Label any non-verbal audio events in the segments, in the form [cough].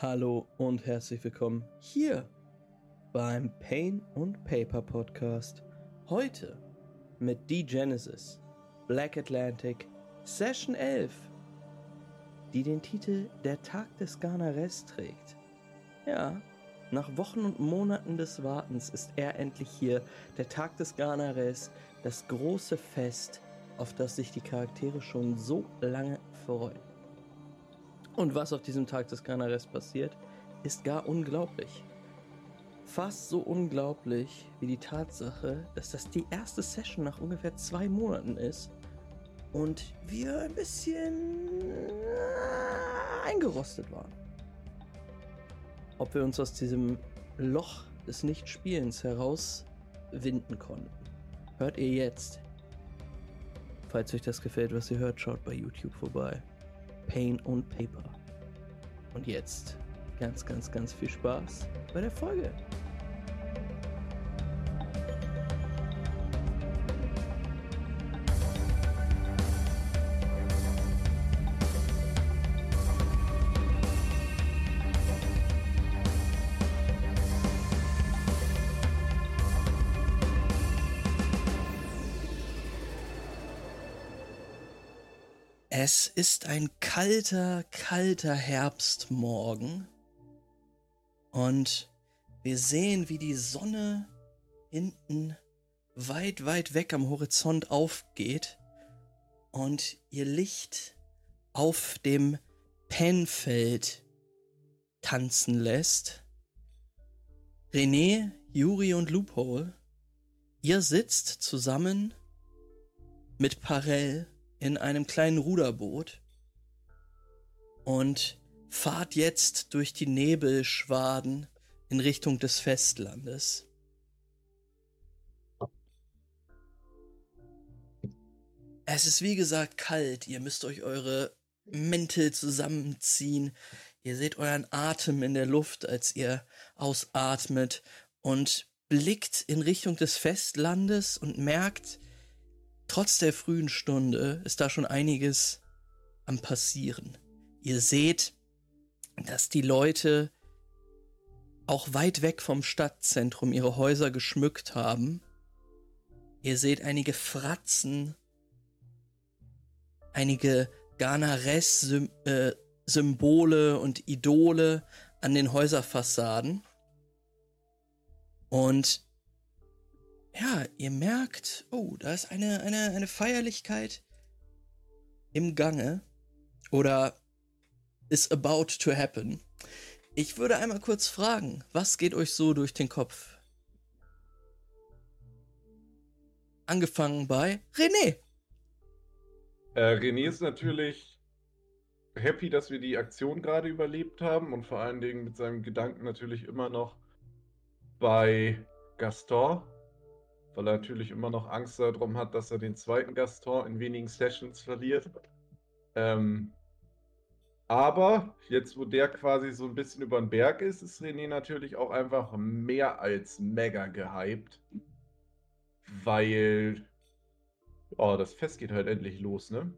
Hallo und herzlich willkommen hier beim Pain und Paper Podcast. Heute mit D-Genesis, Black Atlantic, Session 11, die den Titel Der Tag des Garnares trägt. Ja, nach Wochen und Monaten des Wartens ist er endlich hier, der Tag des Garnares, das große Fest, auf das sich die Charaktere schon so lange freuen. Und was auf diesem Tag des Garnares passiert, ist gar unglaublich. Fast so unglaublich wie die Tatsache, dass das die erste Session nach ungefähr zwei Monaten ist und wir ein bisschen eingerostet waren. Ob wir uns aus diesem Loch des Nichtspielens herauswinden konnten, hört ihr jetzt. Falls euch das gefällt, was ihr hört, schaut bei YouTube vorbei. Pain und Paper. Und jetzt ganz, ganz, ganz viel Spaß bei der Folge. Ist ein kalter, kalter Herbstmorgen und wir sehen, wie die Sonne hinten weit, weit weg am Horizont aufgeht und ihr Licht auf dem Pennfeld tanzen lässt. René, Yuri und Loophole, ihr sitzt zusammen mit Parell in einem kleinen Ruderboot und fahrt jetzt durch die Nebelschwaden in Richtung des Festlandes. Es ist wie gesagt kalt, ihr müsst euch eure Mäntel zusammenziehen. Ihr seht euren Atem in der Luft, als ihr ausatmet und blickt in Richtung des Festlandes und merkt, trotz der frühen Stunde ist da schon einiges am passieren. Ihr seht, dass die Leute auch weit weg vom Stadtzentrum ihre Häuser geschmückt haben. Ihr seht einige Fratzen, einige Ganares-Symbole äh, und Idole an den Häuserfassaden. Und ja, ihr merkt, oh, da ist eine, eine, eine Feierlichkeit im Gange oder is about to happen. Ich würde einmal kurz fragen, was geht euch so durch den Kopf? Angefangen bei René. Äh, René ist natürlich happy, dass wir die Aktion gerade überlebt haben und vor allen Dingen mit seinem Gedanken natürlich immer noch bei Gaston weil er natürlich immer noch Angst darum hat, dass er den zweiten Gaston in wenigen Sessions verliert. Ähm, aber jetzt, wo der quasi so ein bisschen über den Berg ist, ist René natürlich auch einfach mehr als mega gehypt. Weil. Oh, das Fest geht halt endlich los, ne?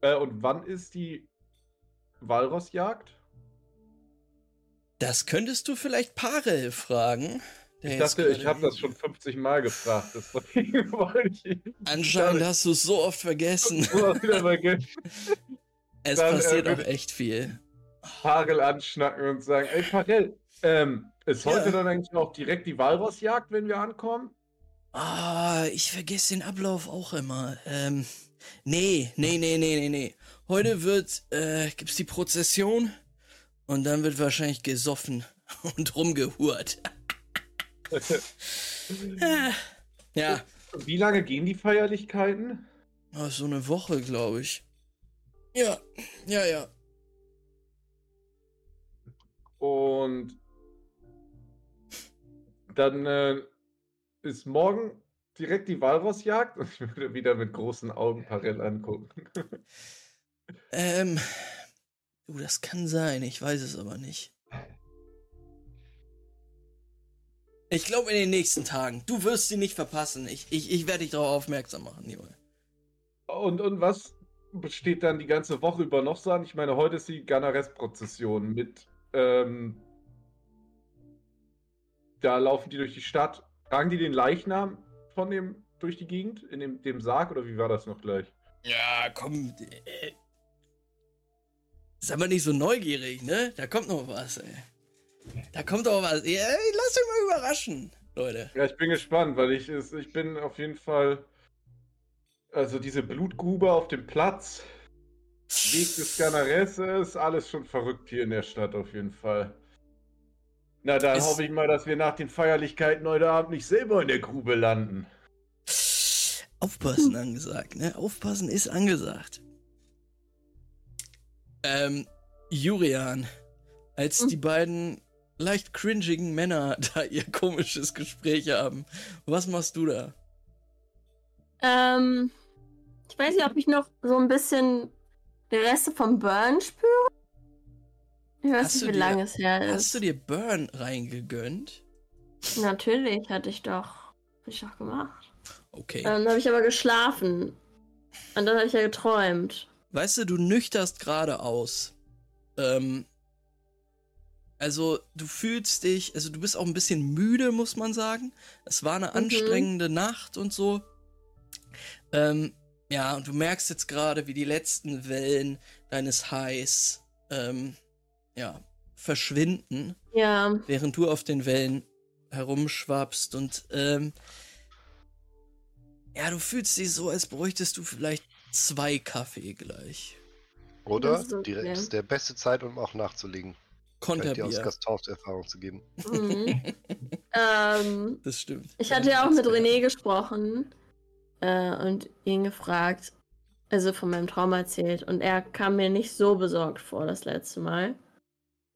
Äh, und wann ist die Walrossjagd? Das könntest du vielleicht Parel fragen. Ich dachte, ich habe das schon 50 Mal gefragt. [laughs] Anscheinend hast du es so oft vergessen. [laughs] es Dann, passiert äh, auch echt viel. Hagel anschnacken und sagen, ey Parell, ähm, ist heute ja. dann eigentlich auch direkt die Walrossjagd, wenn wir ankommen? Ah, ich vergesse den Ablauf auch immer. Ähm, nee, nee, nee, nee, nee, nee. Heute wird, äh, gibt's die Prozession und dann wird wahrscheinlich gesoffen [laughs] und rumgehurt. [laughs] ja. Wie lange gehen die Feierlichkeiten? Oh, so eine Woche, glaube ich. Ja, ja, ja. Und dann äh, ist morgen direkt die Walrossjagd und ich würde wieder mit großen Augen Parell angucken. ähm, du, das kann sein, ich weiß es aber nicht. Ich glaube in den nächsten Tagen. Du wirst sie nicht verpassen. Ich, ich, ich werde dich darauf aufmerksam machen, Junge. Und, und was besteht dann die ganze Woche über noch so an? Ich meine, heute ist die Ganares-Prozession mit ähm, da laufen die durch die Stadt. Tragen die den Leichnam von dem durch die Gegend? In dem, dem Sarg oder wie war das noch gleich? Ja, komm. Äh, sei mal nicht so neugierig, ne? Da kommt noch was, ey. Da kommt doch was. Ey, lass dich mal überraschen, Leute. Ja, ich bin gespannt, weil ich, ich bin auf jeden Fall. Also diese Blutgrube auf dem Platz, Weg des Ganares alles schon verrückt hier in der Stadt auf jeden Fall. Na, dann es hoffe ich mal, dass wir nach den Feierlichkeiten heute Abend nicht selber in der Grube landen. Aufpassen angesagt, ne? Aufpassen ist angesagt. Ähm, Jurian, als hm. die beiden leicht cringigen Männer [laughs] da ihr komisches Gespräch haben, was machst du da? Ähm, ich weiß nicht, ob ich noch so ein bisschen die Reste vom Burn spüre. Ich weiß hast nicht, wie lange es her ist. Hast du dir Burn reingegönnt? Natürlich, hatte ich doch. Hatte ich doch gemacht. Okay. Ähm, dann habe ich aber geschlafen. Und dann habe ich ja geträumt. Weißt du, du nüchterst gerade aus. Ähm, also, du fühlst dich, also du bist auch ein bisschen müde, muss man sagen. Es war eine mhm. anstrengende Nacht und so. Ähm, ja, und du merkst jetzt gerade, wie die letzten Wellen deines Highs, ähm, ja, verschwinden. Ja. Während du auf den Wellen herumschwappst und, ähm, ja, du fühlst dich so, als bräuchtest du vielleicht zwei Kaffee gleich. Oder okay. direkt der beste Zeit, um auch nachzulegen. Konterbier. Dir aus Gastaufs Erfahrung zu geben. Mhm. [laughs] ähm, das stimmt. Ich hatte ja auch mit René gesprochen äh, und ihn gefragt, also von meinem Traum erzählt. Und er kam mir nicht so besorgt vor das letzte Mal.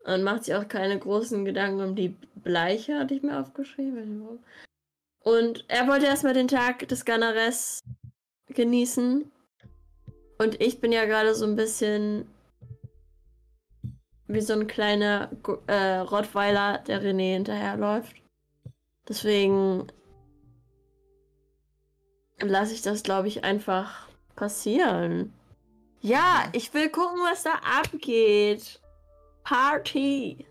Und macht sich auch keine großen Gedanken um die Bleiche, hatte ich mir aufgeschrieben. Und er wollte erstmal den Tag des Ganares genießen. Und ich bin ja gerade so ein bisschen wie so ein kleiner äh, Rottweiler, der René hinterherläuft. Deswegen lasse ich das, glaube ich, einfach passieren. Ja, ich will gucken, was da abgeht. Party.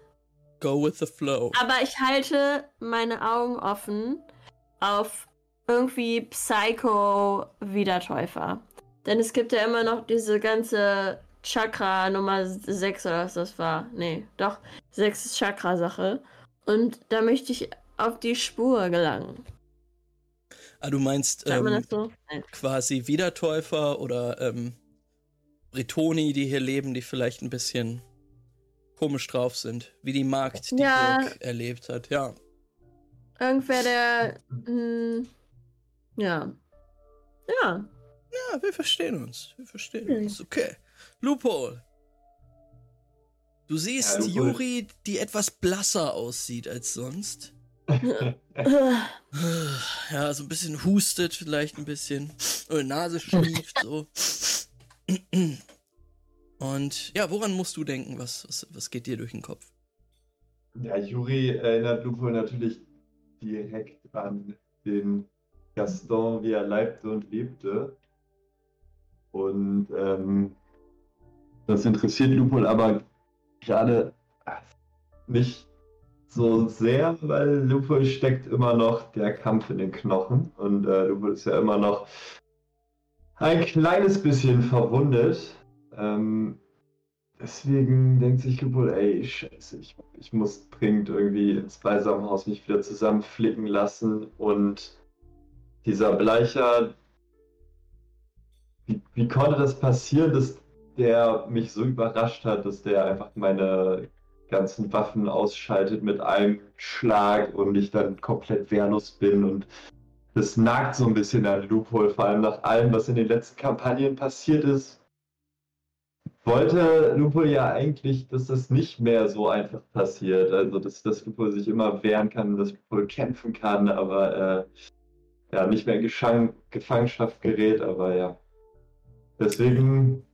Go with the flow. Aber ich halte meine Augen offen auf irgendwie Psycho-Wiedertäufer. Denn es gibt ja immer noch diese ganze Chakra Nummer 6 oder was das war. Nee, doch, 6 ist Chakra-Sache. Und da möchte ich auf die Spur gelangen. Ah, du meinst ähm, so? quasi Wiedertäufer oder ähm, Bretoni, die hier leben, die vielleicht ein bisschen komisch drauf sind, wie die Magd, die ja. Burg erlebt hat, ja. Irgendwer, der. Mh, hm, ja. Ja. Ja, wir verstehen uns. Wir verstehen hm. uns. Okay. Loophole. Du siehst ja, Juri, die etwas blasser aussieht als sonst. [laughs] ja, so ein bisschen hustet, vielleicht ein bisschen. Oder Nase schnieft, so. Und ja, woran musst du denken? Was, was, was geht dir durch den Kopf? Ja, Juri erinnert Lupo natürlich direkt an den Gaston, wie er leibte und lebte. Und ähm, das interessiert Lupol aber gerade nicht so sehr, weil Lupol steckt immer noch der Kampf in den Knochen und äh, Lupol ist ja immer noch ein kleines bisschen verwundet. Ähm, deswegen denkt sich Lupol, ey, scheiße, ich, ich muss dringend irgendwie ins Beisammenhaus mich wieder zusammenflicken lassen und dieser Bleicher, wie, wie konnte das passieren, dass der mich so überrascht hat, dass der einfach meine ganzen Waffen ausschaltet mit einem Schlag und ich dann komplett wehrlos bin und das nagt so ein bisschen an Loophole, vor allem nach allem, was in den letzten Kampagnen passiert ist. Wollte Loophole ja eigentlich, dass das nicht mehr so einfach passiert. Also, dass, dass Loophole sich immer wehren kann, dass Loophole kämpfen kann, aber äh, ja, nicht mehr in Geschang Gefangenschaft gerät, aber ja. Deswegen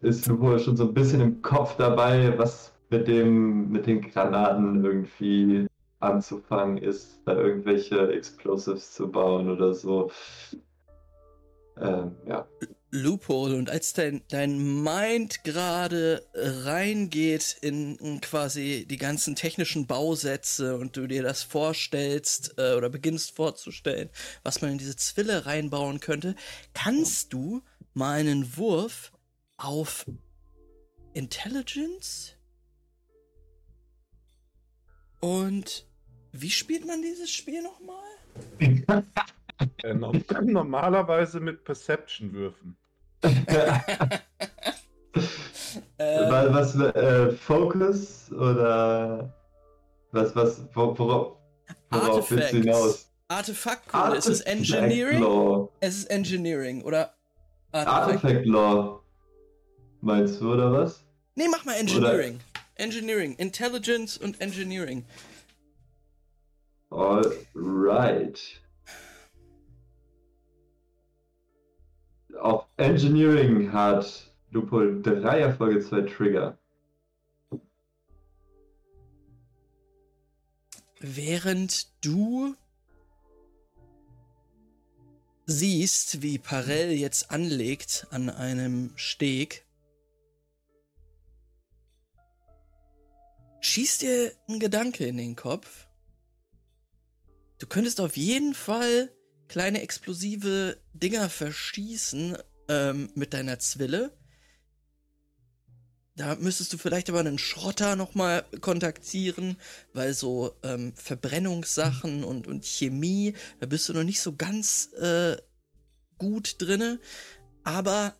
ist wohl schon so ein bisschen im Kopf dabei, was mit dem mit den Granaten irgendwie anzufangen ist, da irgendwelche Explosives zu bauen oder so. Ähm, ja. Loophole und als dein, dein Mind gerade reingeht in, in, quasi die ganzen technischen Bausätze und du dir das vorstellst äh, oder beginnst vorzustellen, was man in diese Zwille reinbauen könnte, kannst du mal einen Wurf auf Intelligence und wie spielt man dieses Spiel nochmal? Äh, [laughs] normalerweise mit Perception würfen. [laughs] ähm, was, äh, Focus oder was, was, worauf, worauf willst du hinaus? Artefaktkunde, ist es Engineering? Law. Es ist Engineering, oder? Artifact, Artifact Law. Meinst du, oder was? Nee, mach mal Engineering. Oder? Engineering, Intelligence und Engineering. Alright. Auf Engineering hat Lupol drei Erfolge, zwei Trigger. Während du siehst, wie Parell jetzt anlegt an einem Steg, schießt dir ein Gedanke in den Kopf. Du könntest auf jeden Fall kleine explosive Dinger verschießen ähm, mit deiner Zwille. Da müsstest du vielleicht aber einen Schrotter nochmal kontaktieren, weil so ähm, Verbrennungssachen und, und Chemie, da bist du noch nicht so ganz äh, gut drinne. Aber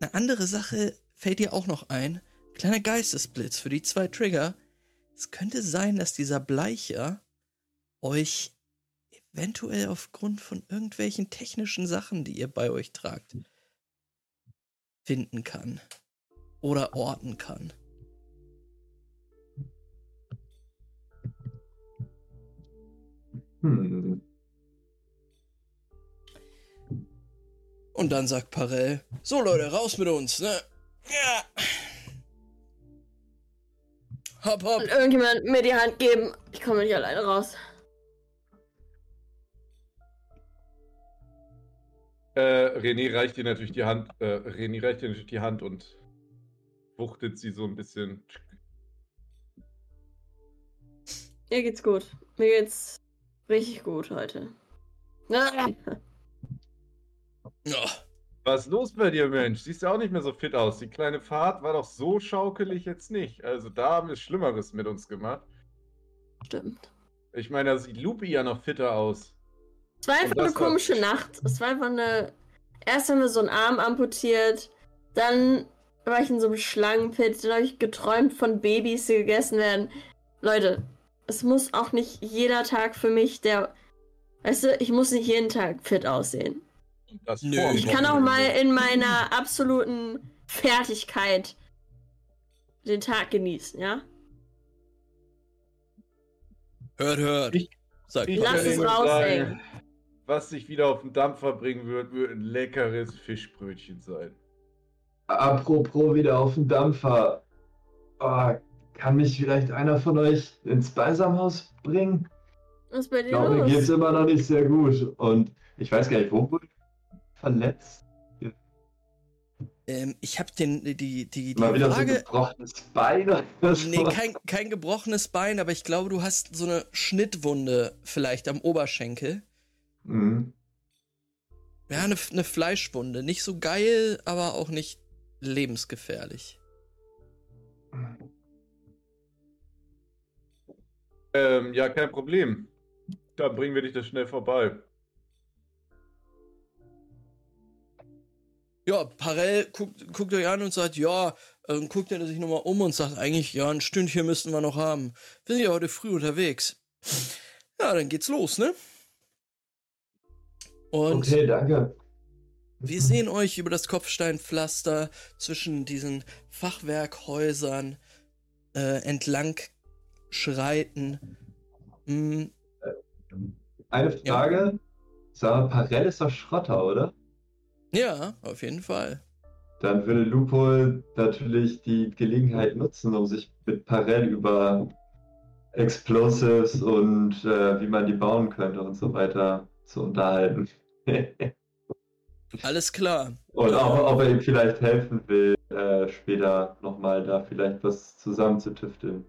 eine andere Sache fällt dir auch noch ein. Kleiner Geistesblitz für die zwei Trigger. Es könnte sein, dass dieser Bleicher euch eventuell aufgrund von irgendwelchen technischen Sachen, die ihr bei euch tragt, finden kann oder orten kann. Hm. Und dann sagt Parell, so Leute, raus mit uns, ne? Ja. Hopp, hopp. Und irgendjemand mir die Hand geben. Ich komme nicht alleine raus. Äh, René reicht dir natürlich die Hand, äh, René reicht dir natürlich die Hand und wuchtet sie so ein bisschen. Mir geht's gut. Mir geht's richtig gut heute. Ah. [laughs] Was ist los bei dir, Mensch? Siehst du auch nicht mehr so fit aus. Die kleine Fahrt war doch so schaukelig jetzt nicht. Also da haben wir Schlimmeres mit uns gemacht. Stimmt. Ich meine, da sieht Lupi ja noch fitter aus. Es war einfach eine komische war... Nacht. Es war einfach eine. Erst haben wir so einen Arm amputiert, dann war ich in so einem Schlangenpit, dann habe ich geträumt von Babys, die gegessen werden. Leute, es muss auch nicht jeder Tag für mich der. Weißt du, ich muss nicht jeden Tag fit aussehen. Nö, ich kann auch mal in meiner absoluten Fertigkeit den Tag genießen, ja? Hört, hört. Ich, Sag ich Lass es raushängen. Was sich wieder auf den Dampfer bringen wird, wird ein leckeres Fischbrötchen sein. Apropos wieder auf den Dampfer. Oh, kann mich vielleicht einer von euch ins Beisamhaus bringen? Was bei dir ich glaube, los? mir geht's immer noch nicht sehr gut. Und ich weiß gar nicht, wo wurde verletzt? Ähm, ich habe den die die die Mal wieder Frage, so ein gebrochenes Bein oder Nee, kein, kein gebrochenes Bein, aber ich glaube, du hast so eine Schnittwunde vielleicht am Oberschenkel. Mhm. Ja, eine, eine Fleischwunde. Nicht so geil, aber auch nicht lebensgefährlich. Ähm, ja, kein Problem. Da bringen wir dich das schnell vorbei. Ja, Parell guckt, guckt euch an und sagt, ja, dann guckt er sich nochmal um und sagt eigentlich, ja, ein Stündchen müssten wir noch haben. Wir sind ja heute früh unterwegs. Ja, dann geht's los, ne? Und okay, danke. Wir sehen euch über das Kopfsteinpflaster zwischen diesen Fachwerkhäusern äh, entlang schreiten. Hm. Eine Frage. Ja. Sag, Parell ist doch Schrotter, oder? Ja, auf jeden Fall. Dann würde Lupo natürlich die Gelegenheit nutzen, um sich mit Parell über Explosives und äh, wie man die bauen könnte und so weiter zu unterhalten. [laughs] Alles klar. Und auch, ob er ihm vielleicht helfen will, äh, später nochmal da vielleicht was zusammenzutüfteln.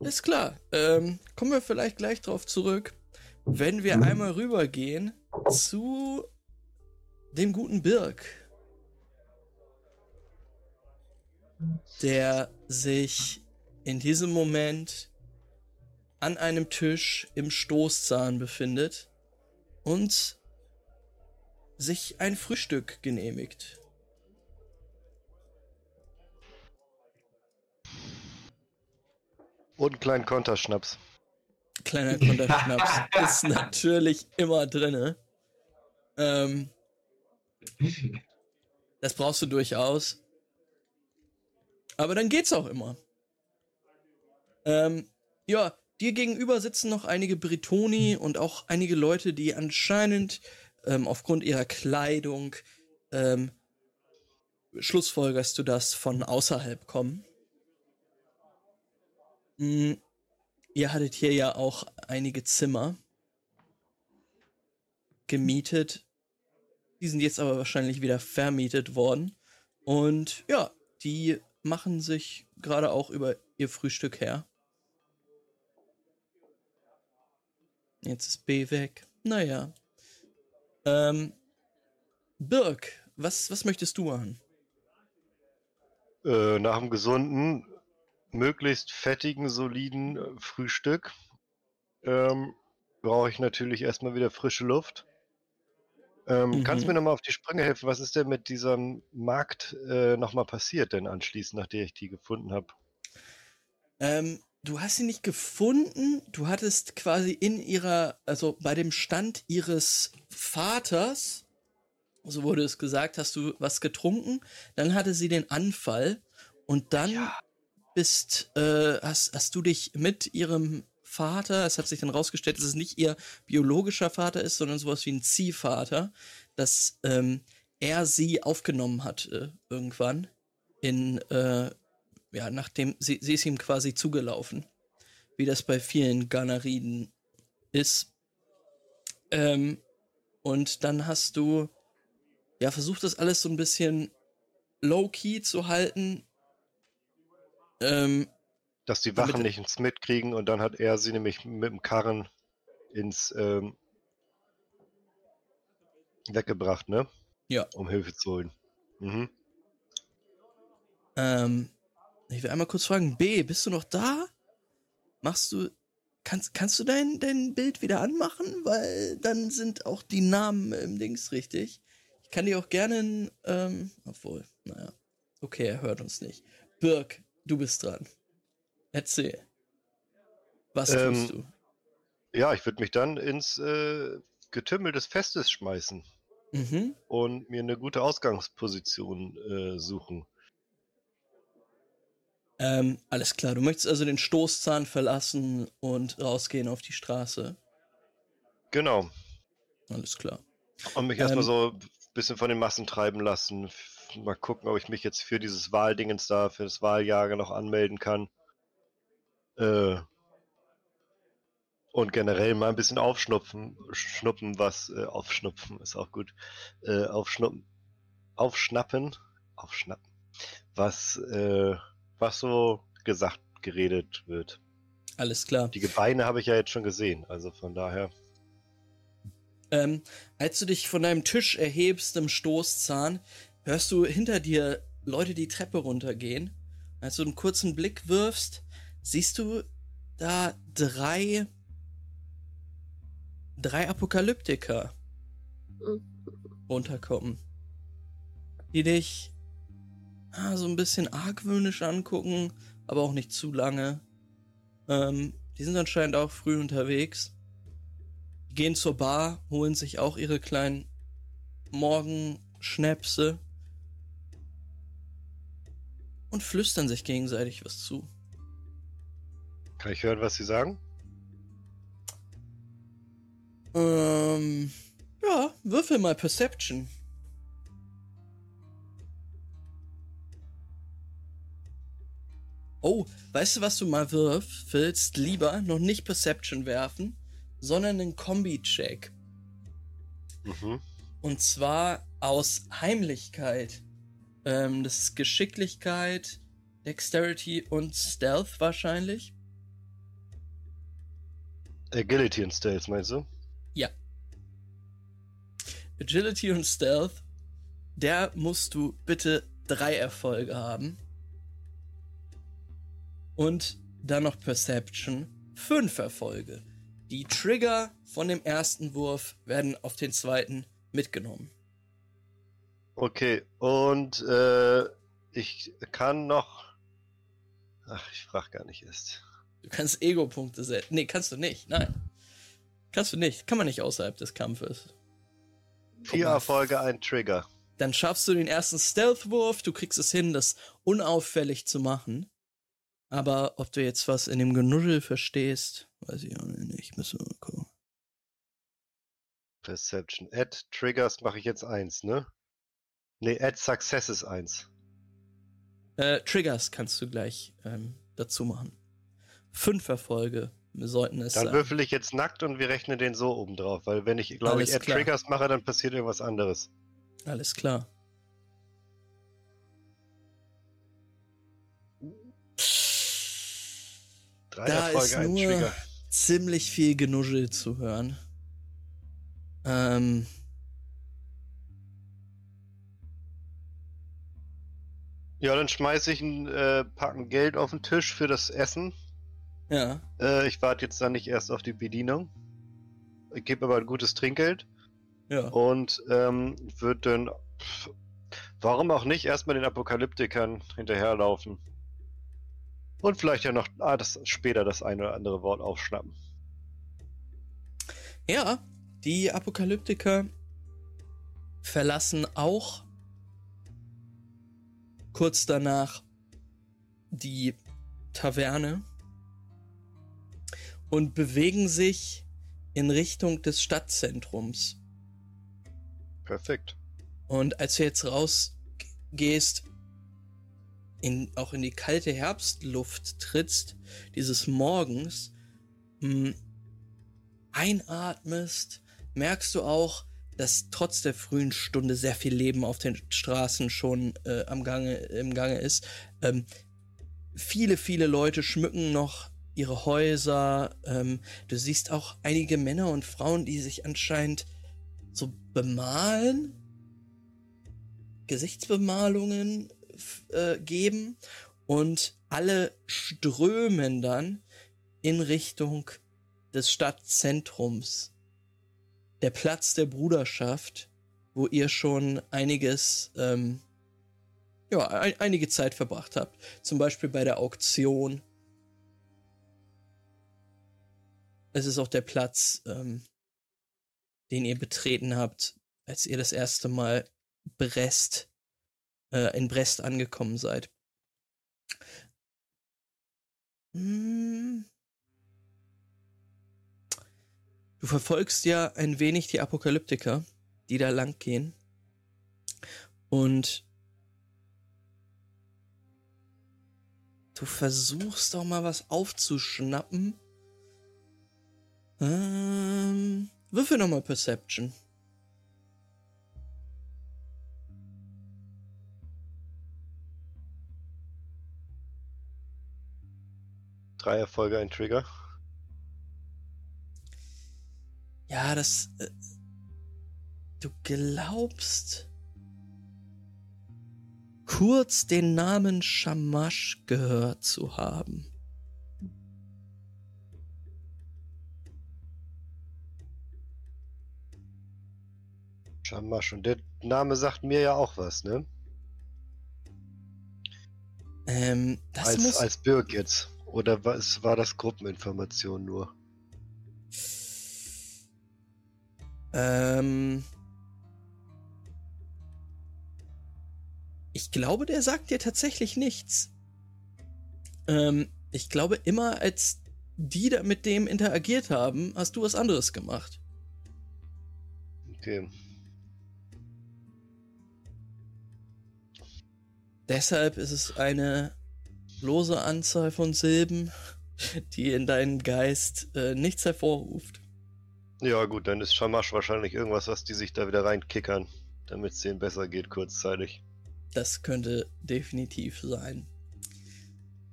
Ist klar. Ähm, kommen wir vielleicht gleich drauf zurück, wenn wir einmal rübergehen zu dem guten Birk. Der sich in diesem Moment an einem Tisch im Stoßzahn befindet und sich ein Frühstück genehmigt. Und einen kleinen Konterschnaps. Kleiner Konterschnaps [laughs] ist natürlich immer drin. Ähm, das brauchst du durchaus. Aber dann geht's auch immer. Ähm, ja, dir gegenüber sitzen noch einige Britoni und auch einige Leute, die anscheinend ähm, aufgrund ihrer Kleidung ähm, schlussfolgerst du das von außerhalb kommen. Mm, ihr hattet hier ja auch einige Zimmer gemietet. Die sind jetzt aber wahrscheinlich wieder vermietet worden. Und ja, die machen sich gerade auch über ihr Frühstück her. Jetzt ist B weg. Naja. Ähm, Birk, was, was möchtest du machen? Äh, nach einem gesunden, möglichst fettigen, soliden äh, Frühstück ähm, brauche ich natürlich erstmal wieder frische Luft. Ähm, mhm. Kannst du mir nochmal auf die Sprünge helfen? Was ist denn mit diesem Markt äh, nochmal passiert, denn anschließend, nachdem ich die gefunden habe? Ähm, du hast sie nicht gefunden. Du hattest quasi in ihrer, also bei dem Stand ihres Vaters, so wurde es gesagt, hast du was getrunken. Dann hatte sie den Anfall und dann ja. bist, äh, hast, hast du dich mit ihrem Vater, es hat sich dann rausgestellt, dass es nicht ihr biologischer Vater ist, sondern sowas wie ein Ziehvater, dass ähm, er sie aufgenommen hat äh, irgendwann in, äh, ja, nachdem sie, sie ist ihm quasi zugelaufen, wie das bei vielen Ganariden ist. Ähm, und dann hast du ja versucht, das alles so ein bisschen low-key zu halten. Ähm, dass die Wachen nichts mitkriegen und dann hat er sie nämlich mit dem Karren ins ähm, weggebracht, ne? Ja. Um Hilfe zu holen. Mhm. Ähm, ich will einmal kurz fragen, B, bist du noch da? Machst du, kannst, kannst du dein, dein Bild wieder anmachen? Weil dann sind auch die Namen im Dings richtig. Ich kann dir auch gerne, ähm, obwohl, naja. Okay, er hört uns nicht. Birk, du bist dran. Erzähl. Was ähm, tust du? Ja, ich würde mich dann ins äh, Getümmel des Festes schmeißen. Mhm. Und mir eine gute Ausgangsposition äh, suchen. Ähm, alles klar, du möchtest also den Stoßzahn verlassen und rausgehen auf die Straße. Genau. Alles klar. Und mich ähm, erstmal so ein bisschen von den Massen treiben lassen. Mal gucken, ob ich mich jetzt für dieses Wahldingens da, für das Wahljager noch anmelden kann. Äh, und generell mal ein bisschen aufschnupfen, schnuppen, was, äh, aufschnupfen ist auch gut, äh, aufschnuppen, aufschnappen, aufschnappen, was, äh, was so gesagt, geredet wird. Alles klar. Die Gebeine habe ich ja jetzt schon gesehen, also von daher. Ähm, als du dich von deinem Tisch erhebst im Stoßzahn, hörst du hinter dir Leute die Treppe runtergehen. Als du einen kurzen Blick wirfst, siehst du da drei drei Apokalyptiker runterkommen, die dich ah, so ein bisschen argwöhnisch angucken, aber auch nicht zu lange. Ähm, die sind anscheinend auch früh unterwegs. Die gehen zur Bar, holen sich auch ihre kleinen Morgenschnäpse und flüstern sich gegenseitig was zu. Kann ich hören, was Sie sagen? Ähm, ja, würfel mal Perception. Oh, weißt du, was du mal würfelst? Lieber noch nicht Perception werfen, sondern einen Kombi-Check. Mhm. Und zwar aus Heimlichkeit. Ähm, das ist Geschicklichkeit, Dexterity und Stealth wahrscheinlich. Agility und Stealth, meinst du? Ja. Agility und Stealth, der musst du bitte drei Erfolge haben. Und dann noch Perception, fünf Erfolge. Die Trigger von dem ersten Wurf werden auf den zweiten mitgenommen. Okay, und äh, ich kann noch. Ach, ich frage gar nicht erst. Du kannst Ego-Punkte setzen. Nee, kannst du nicht. Nein. Kannst du nicht. Kann man nicht außerhalb des Kampfes. Vier. Erfolge, ein Trigger. Dann schaffst du den ersten Stealth-Wurf. Du kriegst es hin, das unauffällig zu machen. Aber ob du jetzt was in dem Genuschel verstehst, weiß ich auch nicht. Müssen wir mal gucken. Perception. Add Triggers mache ich jetzt eins, ne? Ne, Add Successes eins. Äh, Triggers kannst du gleich ähm, dazu machen. Fünf Erfolge sollten es Dann würfel ich jetzt nackt und wir rechnen den so oben drauf, weil wenn ich, glaube ich, Add klar. Triggers mache, dann passiert irgendwas anderes. Alles klar. Drei Da Erfolge, ist ein nur Trigger. ziemlich viel Genuschel zu hören. Ähm, Ja, dann schmeiße ich ein äh, Packen Geld auf den Tisch für das Essen. Ja. Äh, ich warte jetzt dann nicht erst auf die Bedienung. Ich gebe aber ein gutes Trinkgeld Ja. und ähm, würde dann, pff, warum auch nicht, erstmal den Apokalyptikern hinterherlaufen. Und vielleicht ja noch ah, das, später das eine oder andere Wort aufschnappen. Ja, die Apokalyptiker verlassen auch kurz danach die Taverne und bewegen sich in Richtung des Stadtzentrums. Perfekt. Und als du jetzt rausgehst, in, auch in die kalte Herbstluft trittst, dieses Morgens, mh, einatmest, merkst du auch, dass trotz der frühen Stunde sehr viel Leben auf den Straßen schon äh, am Gange, im Gange ist. Ähm, viele, viele Leute schmücken noch ihre Häuser. Ähm, du siehst auch einige Männer und Frauen, die sich anscheinend so bemalen, Gesichtsbemalungen äh, geben und alle strömen dann in Richtung des Stadtzentrums. Der Platz der Bruderschaft, wo ihr schon einiges, ähm, ja, ein, einige Zeit verbracht habt. Zum Beispiel bei der Auktion. Es ist auch der Platz, ähm, den ihr betreten habt, als ihr das erste Mal Brest, äh, in Brest angekommen seid. Hm. Du verfolgst ja ein wenig die Apokalyptiker, die da lang gehen. Und du versuchst auch mal was aufzuschnappen. Ähm, würfel nochmal Perception. Drei Erfolge, ein Trigger. Ja, das. Äh, du glaubst. kurz den Namen Shamash gehört zu haben. Shamash. Und der Name sagt mir ja auch was, ne? Ähm, das als, muss. als Birg jetzt. Oder was war das Gruppeninformation nur? Ähm. Ich glaube, der sagt dir tatsächlich nichts. Ähm, ich glaube, immer als die da mit dem interagiert haben, hast du was anderes gemacht. Okay. Deshalb ist es eine lose Anzahl von Silben, die in deinen Geist äh, nichts hervorruft. Ja, gut, dann ist Shamash wahrscheinlich irgendwas, was die sich da wieder reinkickern, damit es denen besser geht kurzzeitig. Das könnte definitiv sein.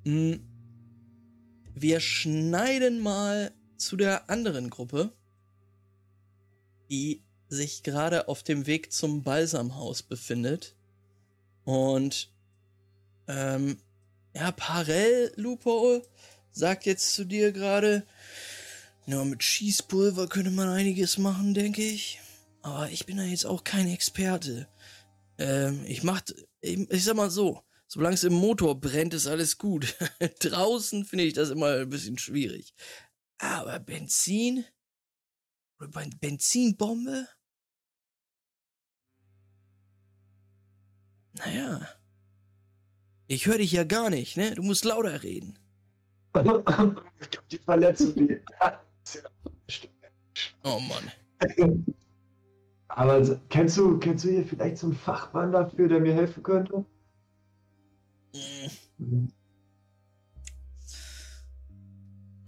Hm. Wir schneiden mal zu der anderen Gruppe, die sich gerade auf dem Weg zum Balsamhaus befindet. Und ähm, ja, Parell, Lupo, sagt jetzt zu dir gerade, ja, mit Schießpulver könnte man einiges machen, denke ich. Aber ich bin da jetzt auch kein Experte. Ähm, ich mach, ich, ich sag mal so, solange es im Motor brennt, ist alles gut. [laughs] Draußen finde ich das immer ein bisschen schwierig. Aber Benzin? Oder Benzinbombe? Naja. Ich höre dich ja gar nicht, ne? Du musst lauter reden. [laughs] Ich glaube, die Verletzung, die. Oh Mann. Aber kennst du, kennst du hier vielleicht so einen Fachmann dafür, der mir helfen könnte? Mm.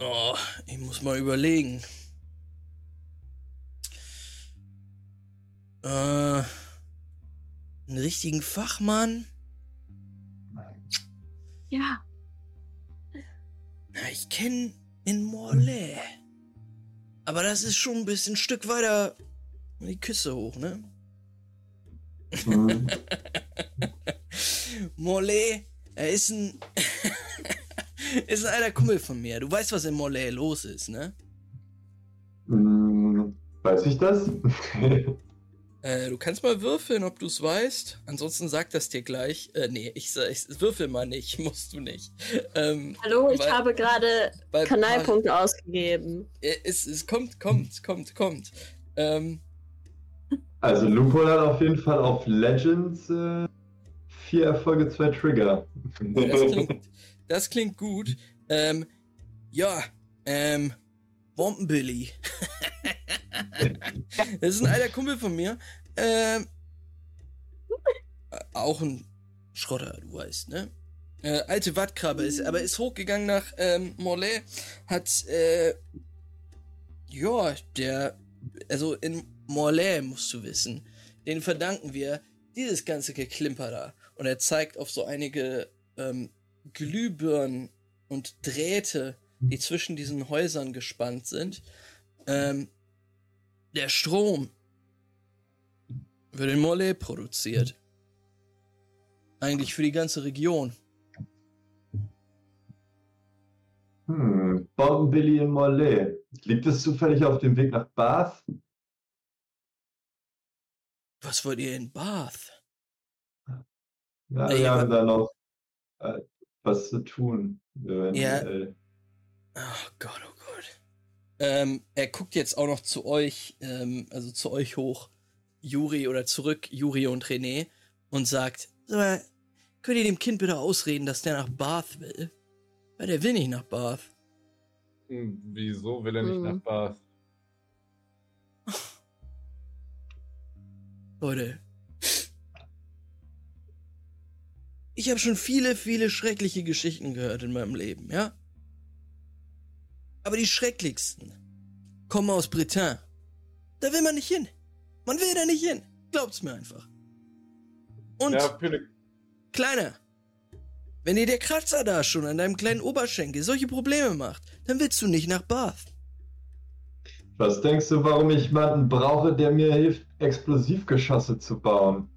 Oh, ich muss mal überlegen. Äh, einen richtigen Fachmann? Ja. Na, ich kenne in Morlaix. Aber das ist schon ein bisschen ein Stück weiter die Küste hoch, ne? Mhm. [laughs] Morlaix, er ist ein. [laughs] ist ein alter Kumpel von mir. Du weißt, was in Morlaix los ist, ne? Hm, Weiß ich das? [laughs] Äh, du kannst mal würfeln, ob du es weißt. Ansonsten sag das dir gleich. Äh, nee, ich, sag- ich würfel mal nicht. [laughs] Musst du nicht. Ähm, Hallo, ich Weil- habe gerade Kanalpunkte ausgegeben. Äh, Es, es kommt, kommt, kommt, kommt. Ähm, Also Lupo hat auf jeden Fall auf Legends äh, vier Erfolge, zwei Trigger. das, klingt, das klingt gut. Ähm, ja, ähm, Bombenbilly. [laughs] das ist ein alter Kumpel von mir. Ähm, äh, auch ein Schrotter, du weißt, ne? Äh, alte Wattkrabbe ist, aber ist hochgegangen nach ähm, Morlaix, hat, äh, ja, der, also in Morlaix musst du wissen, den verdanken wir dieses ganze Geklimper da. Und er zeigt auf so einige ähm, Glühbirnen und Drähte, die zwischen diesen Häusern gespannt sind. Ähm, der Strom wird in Morlaix produziert. Eigentlich für die ganze Region. Hm, Bombenbilly in Morlaix. Liegt es zufällig auf dem Weg nach Bath? Was wollt ihr in Bath? Ja, wir haben da noch äh, was zu tun. eventuell. Oh Gott, oh Gott. Ähm, er guckt jetzt auch noch zu euch, ähm, also zu euch hoch, Juri oder zurück, Juri und René, und sagt, "Sag mal, könnt ihr dem Kind bitte ausreden, dass der nach Bath will? Weil der will nicht nach Bath. Hm, Wieso will er nicht Hm. nach Bath? Leute. Ich habe schon viele, viele schreckliche Geschichten gehört in meinem Leben, ja? Aber die schrecklichsten kommen aus Bretagne. Da will man nicht hin. Man will da nicht hin. Glaubt's mir einfach. Und, Ja, Kleiner, wenn dir der Kratzer da schon an deinem kleinen Oberschenkel solche Probleme macht, dann willst du nicht nach Bath. Was denkst du, warum ich jemanden brauche, der mir hilft, Explosivgeschosse zu bauen?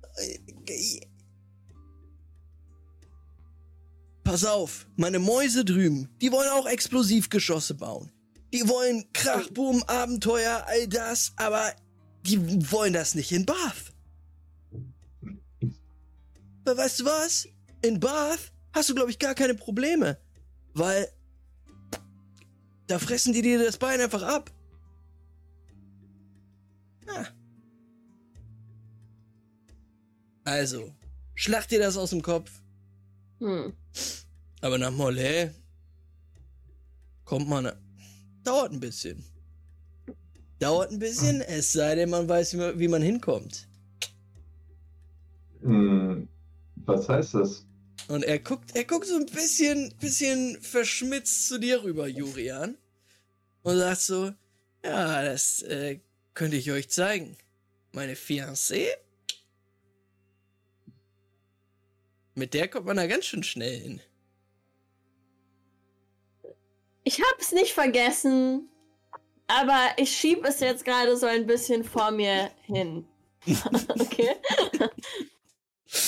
Pass auf, meine Mäuse drüben, die wollen auch Explosivgeschosse bauen. Die wollen Krach, Boom, Abenteuer, all das, aber die wollen das nicht in Bath. Aber weißt du was? In Bath hast du, glaube ich, gar keine Probleme. Weil da fressen die dir das Bein einfach ab. Ja. Also, schlag dir das aus dem Kopf. Hm. Aber nach Morlaix kommt man. Dauert ein bisschen. Dauert ein bisschen, es sei denn, man weiß, wie man, wie man hinkommt. Hm, was heißt das? Und er guckt, er guckt so ein bisschen, bisschen verschmitzt zu dir rüber, Jurian. Und sagt so, Ja, das äh, könnte ich euch zeigen. Meine Fiancée. Mit der kommt man da ganz schön schnell hin. Ich hab's nicht vergessen, aber ich schieb es jetzt gerade so ein bisschen vor mir hin. [laughs] okay? [laughs]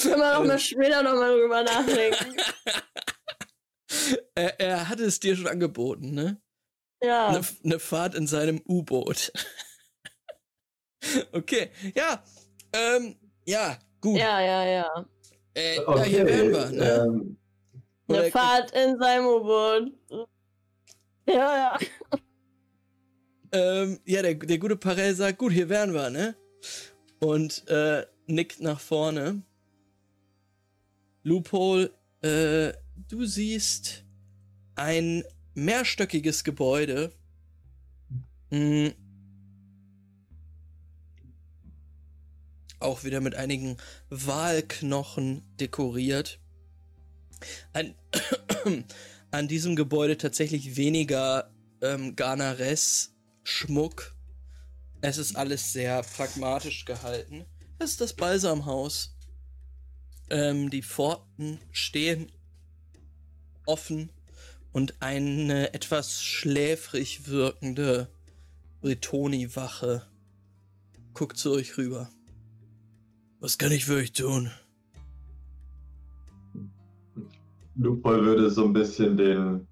Können wir noch mal später noch mal drüber nachdenken. [laughs] er, er hatte es dir schon angeboten, ne? Ja. Eine ne Fahrt in seinem U-Boot. okay, ja. Ähm, ja, gut. Ja, ja, ja. Äh, ja, hier wären wir, ne? ähm, Eine Oder- Fahrt in seinem U-Boot. Ja, ja. Ähm, ja, der, der gute Parell sagt, gut, hier wären wir, ne? Und äh, nickt nach vorne. Loophole, äh, du siehst ein mehrstöckiges Gebäude. Mm. Auch wieder mit einigen Walknochen dekoriert. An, [clears throat] an diesem Gebäude tatsächlich weniger ähm, Garnares Schmuck. Es ist alles sehr pragmatisch gehalten. Es ist das Balsamhaus. Ähm, die Pforten stehen offen und eine etwas schläfrig wirkende Bretoni-Wache guckt zu euch rüber. Was kann ich für euch tun? Lupol würde so ein bisschen den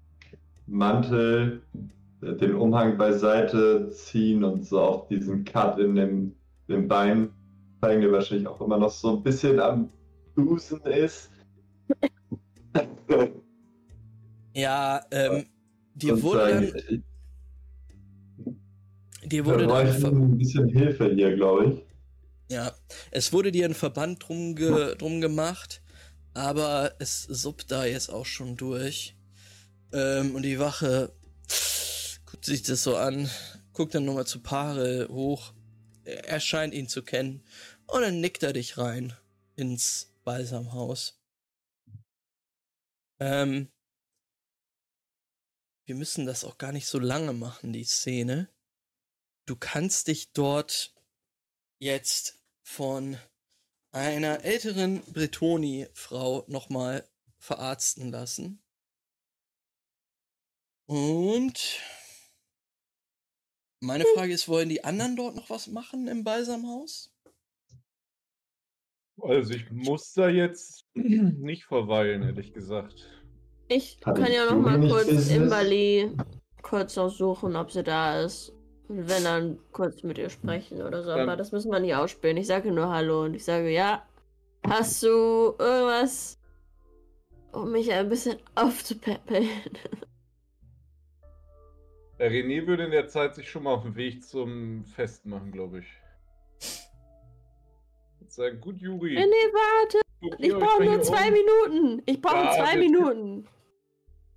Mantel, äh, den Umhang beiseite ziehen und so auf diesen Cut in dem, dem Bein zeigen, der wahrscheinlich auch immer noch so ein bisschen am Dusen ist. [laughs] Ja, ähm, dir wurde dann, dir wurde dann ein bisschen Hilfe hier, glaube ich. Ja, es wurde dir ein Verband drum, ge drum gemacht, aber es suppt da jetzt auch schon durch. Ähm, und die Wache guckt sich das so an, guckt dann nochmal zu Pare hoch. Er scheint ihn zu kennen. Und dann nickt er dich rein ins Balsamhaus. Ähm, wir müssen das auch gar nicht so lange machen, die Szene. Du kannst dich dort jetzt von einer älteren Bretoni-Frau nochmal verarzten lassen. Und meine Frage ist, wollen die anderen dort noch was machen im Balsamhaus? Also ich muss da jetzt nicht verweilen, ehrlich gesagt. Ich kann ja noch mal kurz? Imberly kurz aussuchen, ob sie da ist. Und wenn dann kurz mit ihr sprechen oder so. Dann- Aber das müssen wir nicht ausspielen. Ich sage nur Hallo und ich sage, ja, hast du irgendwas, um mich ein bisschen aufzupäppeln? [laughs] Der René würde in der Zeit sich schon mal auf den Weg zum Fest machen, glaube ich. Und sagen, gut, Juri. Nee, warte. guck Ich brauche nur zwei um. Minuten. Ich brauche Ja, zwei Minuten.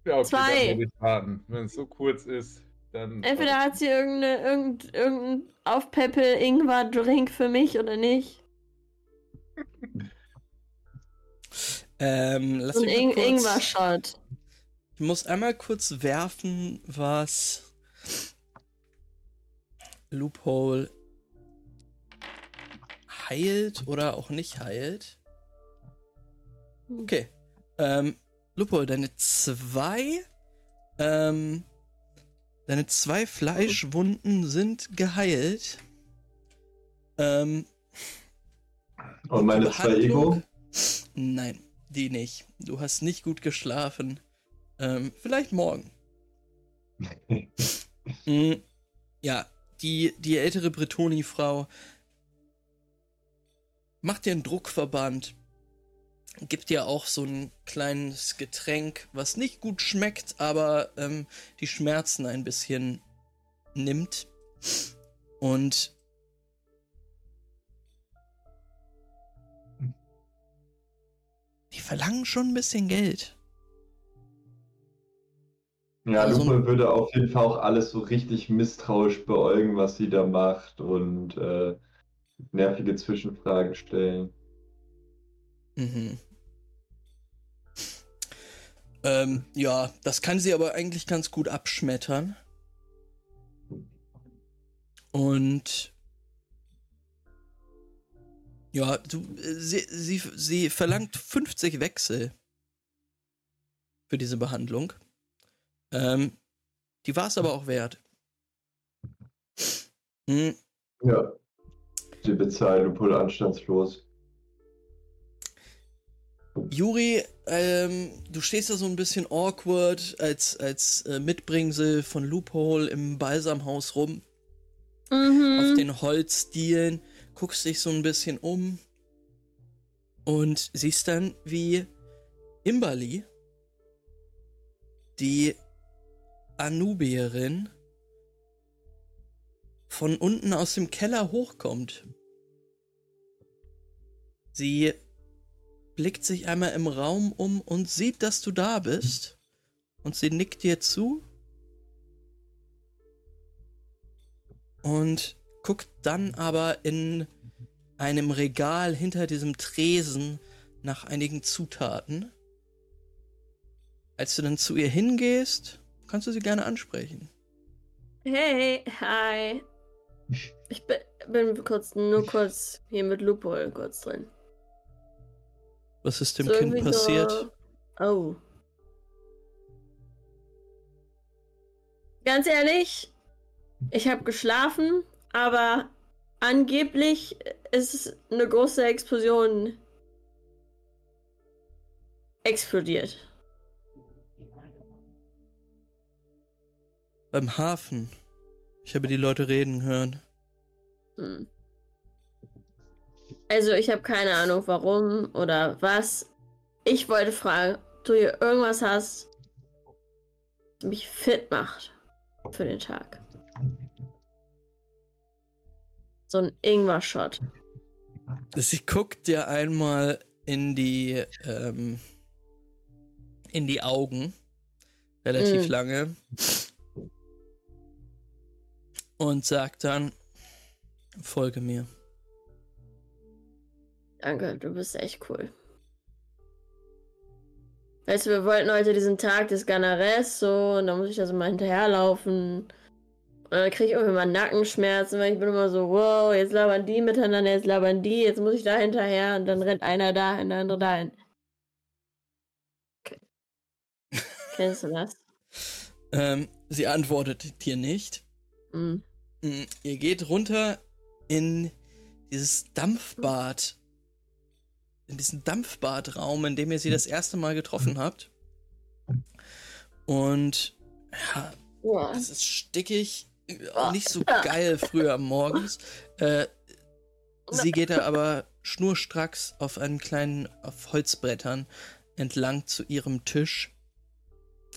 Ja, okay, Zwei. dann ich warten. Wenn es so kurz ist, dann. Entweder hat sie irgendeine, irgendein, irgendein Aufpeppel-Ingwer-Drink für mich oder nicht. [laughs] Ähm, lass So ein mich mal In kurz, Ingwer-Shot. Ich muss einmal kurz werfen, was Loophole heilt oder auch nicht heilt. Okay. Ähm, Loophole, deine zwei, ähm, deine zwei Fleischwunden sind geheilt. Ähm, Und meine zwei Ego? Nein, die nicht. Du hast nicht gut geschlafen. Ähm, vielleicht morgen. [laughs] Mm, ja, die, die ältere Bretoni-Frau macht dir einen Druckverband, gibt dir auch so ein kleines Getränk, was nicht gut schmeckt, aber ähm, die Schmerzen ein bisschen nimmt. Und die verlangen schon ein bisschen Geld. Ja, Also- Lupe würde auf jeden Fall auch alles so richtig misstrauisch beäugen, was sie da macht und äh, nervige Zwischenfragen stellen. Mhm. Ähm, ja, das kann sie aber eigentlich ganz gut abschmettern. Und ja, du, sie, sie, sie verlangt 50 Wechsel für diese Behandlung. Ähm, die war es aber auch wert. Hm, Ja. Sie bezahlen Lupol anstandslos. Juri, ähm, du stehst da so ein bisschen awkward als, als äh, Mitbringsel von Loophole im Balsamhaus rum, auf Mhm. den Holzdielen, guckst dich so ein bisschen um und siehst dann, wie Imberly, die Anubierin, von unten aus dem Keller hochkommt. Sie blickt sich einmal im Raum um und sieht, dass du da bist. Und sie nickt dir zu. Und guckt dann aber in einem Regal hinter diesem Tresen nach einigen Zutaten. Als du dann zu ihr hingehst, kannst du sie gerne ansprechen. Hey, hi. [laughs] Ich bin, bin kurz, nur kurz hier mit Lupol kurz drin. Was ist dem So Kind passiert? So, oh. Ganz ehrlich, ich habe geschlafen, aber angeblich ist eine große Explosion explodiert. Beim Hafen. Ich habe die Leute reden hören. Hm. Also ich habe keine Ahnung warum oder was. Ich wollte fragen, ob du hier irgendwas hast, das mich fit macht für den Tag. So ein Ingwer-Shot. Sie guckt dir einmal in die ähm, in die Augen relativ Mm. lange und sagt dann folge mir. Danke, du bist echt cool. Weißt du, wir wollten heute diesen Tag des Ganares so und dann muss ich da so mal hinterherlaufen. Und dann kriege ich irgendwie mal Nackenschmerzen, weil ich bin immer so, wow, jetzt labern die miteinander, jetzt labern die, jetzt muss ich da hinterher und dann rennt einer dahin, der andere dahin. Okay. [laughs] Kennst du das? Ähm, sie antwortet dir nicht. Hm. Mm, Ihr geht runter in dieses Dampfbad. In diesen Dampfbadraum, in dem ihr sie das erste Mal getroffen habt. Und ja, Ja. es ist stickig, nicht so geil früher morgens. Äh, sie geht da aber schnurstracks auf einen kleinen, auf Holzbrettern entlang zu ihrem Tisch.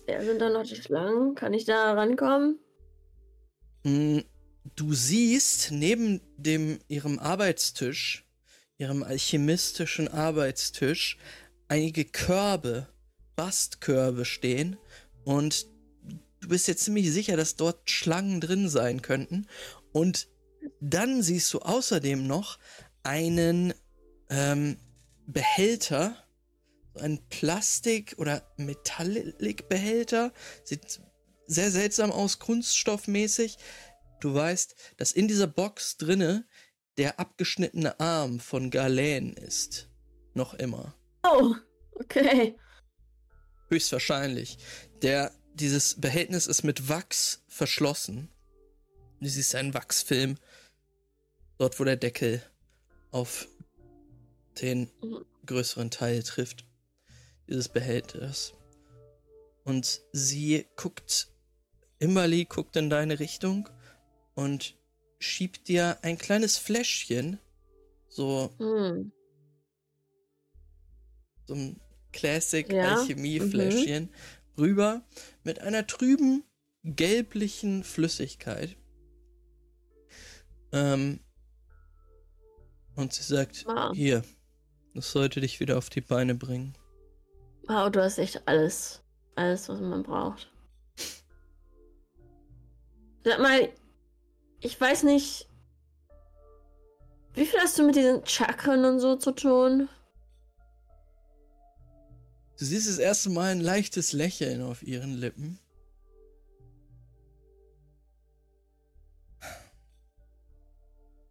ja, sind da noch die Schlangen? Kann ich da rankommen? Mm, Du siehst neben dem ihrem Arbeitstisch, ihrem alchemistischen Arbeitstisch, einige Körbe, Bastkörbe stehen und du bist jetzt ziemlich sicher, dass dort Schlangen drin sein könnten. Und dann siehst du außerdem noch einen ähm, Behälter, so einen Plastik- oder Metallic-Behälter, sieht sehr seltsam aus, kunststoffmäßig. Du weißt, dass in dieser Box drinne der abgeschnittene Arm von Galen ist. Noch immer. Oh, okay. Höchstwahrscheinlich. Der, dieses Behältnis ist mit Wachs verschlossen. Du siehst einen Wachsfilm. Dort, wo der Deckel auf den größeren Teil trifft. Dieses Behälters. Und sie guckt, Imberly guckt in deine Richtung und schiebt dir ein kleines Fläschchen, so, Hm. so ein Classic Ja, Alchemie-Fläschchen rüber mit einer trüben, gelblichen Flüssigkeit. Ähm, und sie sagt, Wow. hier, das sollte dich wieder auf die Beine bringen. Wow, du hast echt alles. Alles, was man braucht. Sag mal, ich weiß nicht. Wie viel hast du mit diesen Chakren und so zu tun? Du siehst das erste Mal ein leichtes Lächeln auf ihren Lippen.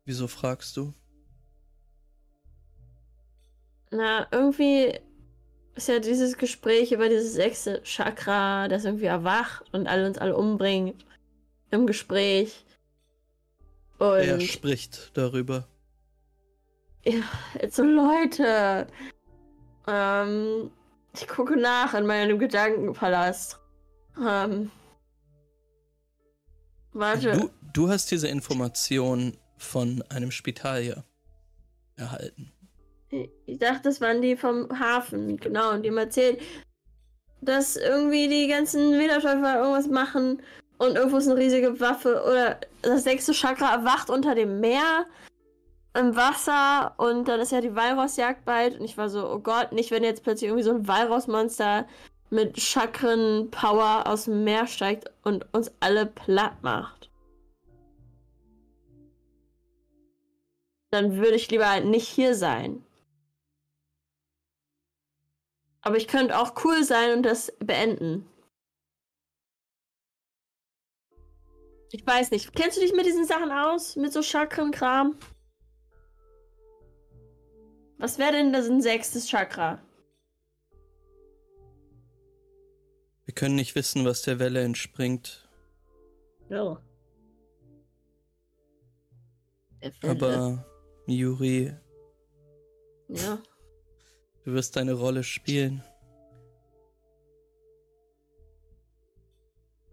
Wieso fragst du? Na, irgendwie ist ja dieses Gespräch über dieses sechste Chakra, das irgendwie erwacht und alle uns alle umbringt im Gespräch. Und Er spricht darüber. ja, jetzt so Leute. Ähm, ich gucke nach in meinem Gedankenpalast. Ähm, warte. Du, du hast diese Information von einem Spitalier erhalten. Ich dachte, das waren die vom Hafen, genau, und die haben erzählt, dass irgendwie die ganzen Widertäufer irgendwas machen und irgendwo ist eine riesige Waffe oder das sechste Chakra erwacht unter dem Meer im Wasser und dann ist ja die Walrossjagd bald und ich war so, oh Gott, nicht wenn jetzt plötzlich irgendwie so ein Walrossmonster mit Chakren-Power aus dem Meer steigt und uns alle platt macht. Dann würde ich lieber halt nicht hier sein. Aber ich könnte auch cool sein und das beenden. Ich weiß nicht. Kennst du dich mit diesen Sachen aus? Mit so Chakrenkram? Was wäre denn das ein sechstes Chakra? Wir können nicht wissen, was der Welle entspringt, Oh. aber Yuri, Ja. du wirst deine Rolle spielen.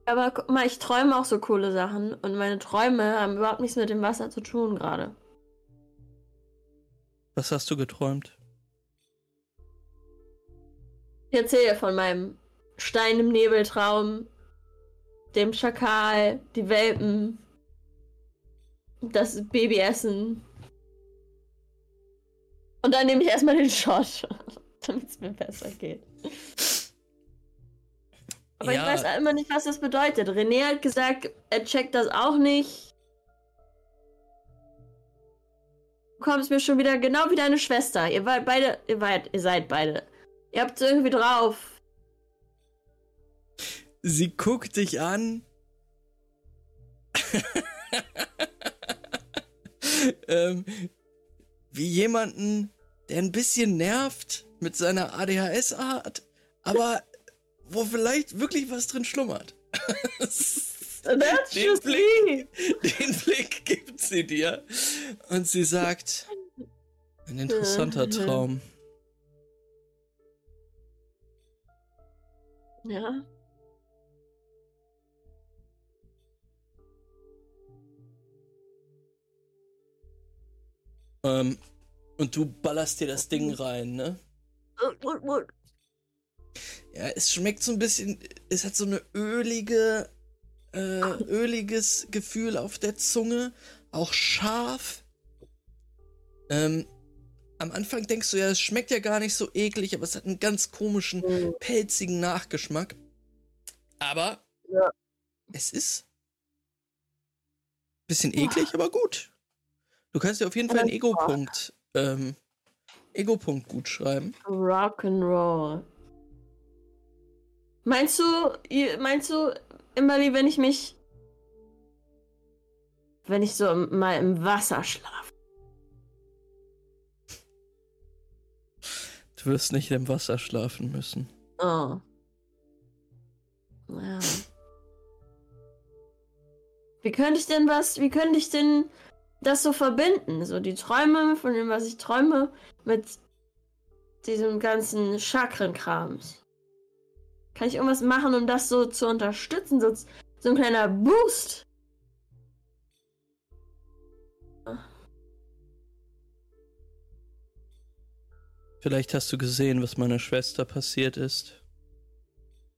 Aber guck mal, ich träume auch so coole Sachen und meine Träume haben überhaupt nichts mit dem Wasser zu tun gerade. Was hast du geträumt? Ich erzähle von meinem Stein im Nebeltraum, dem Schakal, die Welpen, das Babyessen. Und dann nehme ich erstmal den Shot, [laughs] damit es mir besser geht. [laughs] Aber Ja. ich weiß immer nicht, was das bedeutet. René hat gesagt, er checkt das auch nicht. Du kommst mir schon wieder genau wie deine Schwester. Ihr wart beide, ihr, wart, ihr seid beide. Ihr habt es irgendwie drauf. Sie guckt dich an. [laughs] ähm, wie jemanden, der ein bisschen nervt mit seiner ADHS-Art, aber wo vielleicht wirklich was drin schlummert. [laughs] That's Den just Blick. me. Den Blick gibt sie dir und sie sagt, ein interessanter Traum. Ja. Ähm, und du ballerst dir das Ding rein, ne? Ja, es schmeckt so ein bisschen, es hat so eine ölige, äh, öliges Gefühl auf der Zunge, auch scharf. Ähm, am Anfang denkst du ja, es schmeckt ja gar nicht so eklig, aber es hat einen ganz komischen, Mhm. pelzigen Nachgeschmack. Aber Ja. es ist bisschen eklig, aber gut. Du kannst dir auf jeden Fall einen Ego-Punkt, ähm, Ego-Punkt gut schreiben. Rock'n'Roll. Meinst du, meinst du, Imberly, wenn ich mich. Wenn ich so mal im Wasser schlafe? Du wirst nicht im Wasser schlafen müssen. Oh. Ja. Wie könnte ich denn was, wie könnte ich denn das so verbinden? So die Träume von dem, was ich träume, mit diesem ganzen Chakrenkrams. Kann ich irgendwas machen, um das so zu unterstützen? So, so ein kleiner Boost. Vielleicht hast du gesehen, was meiner Schwester passiert ist.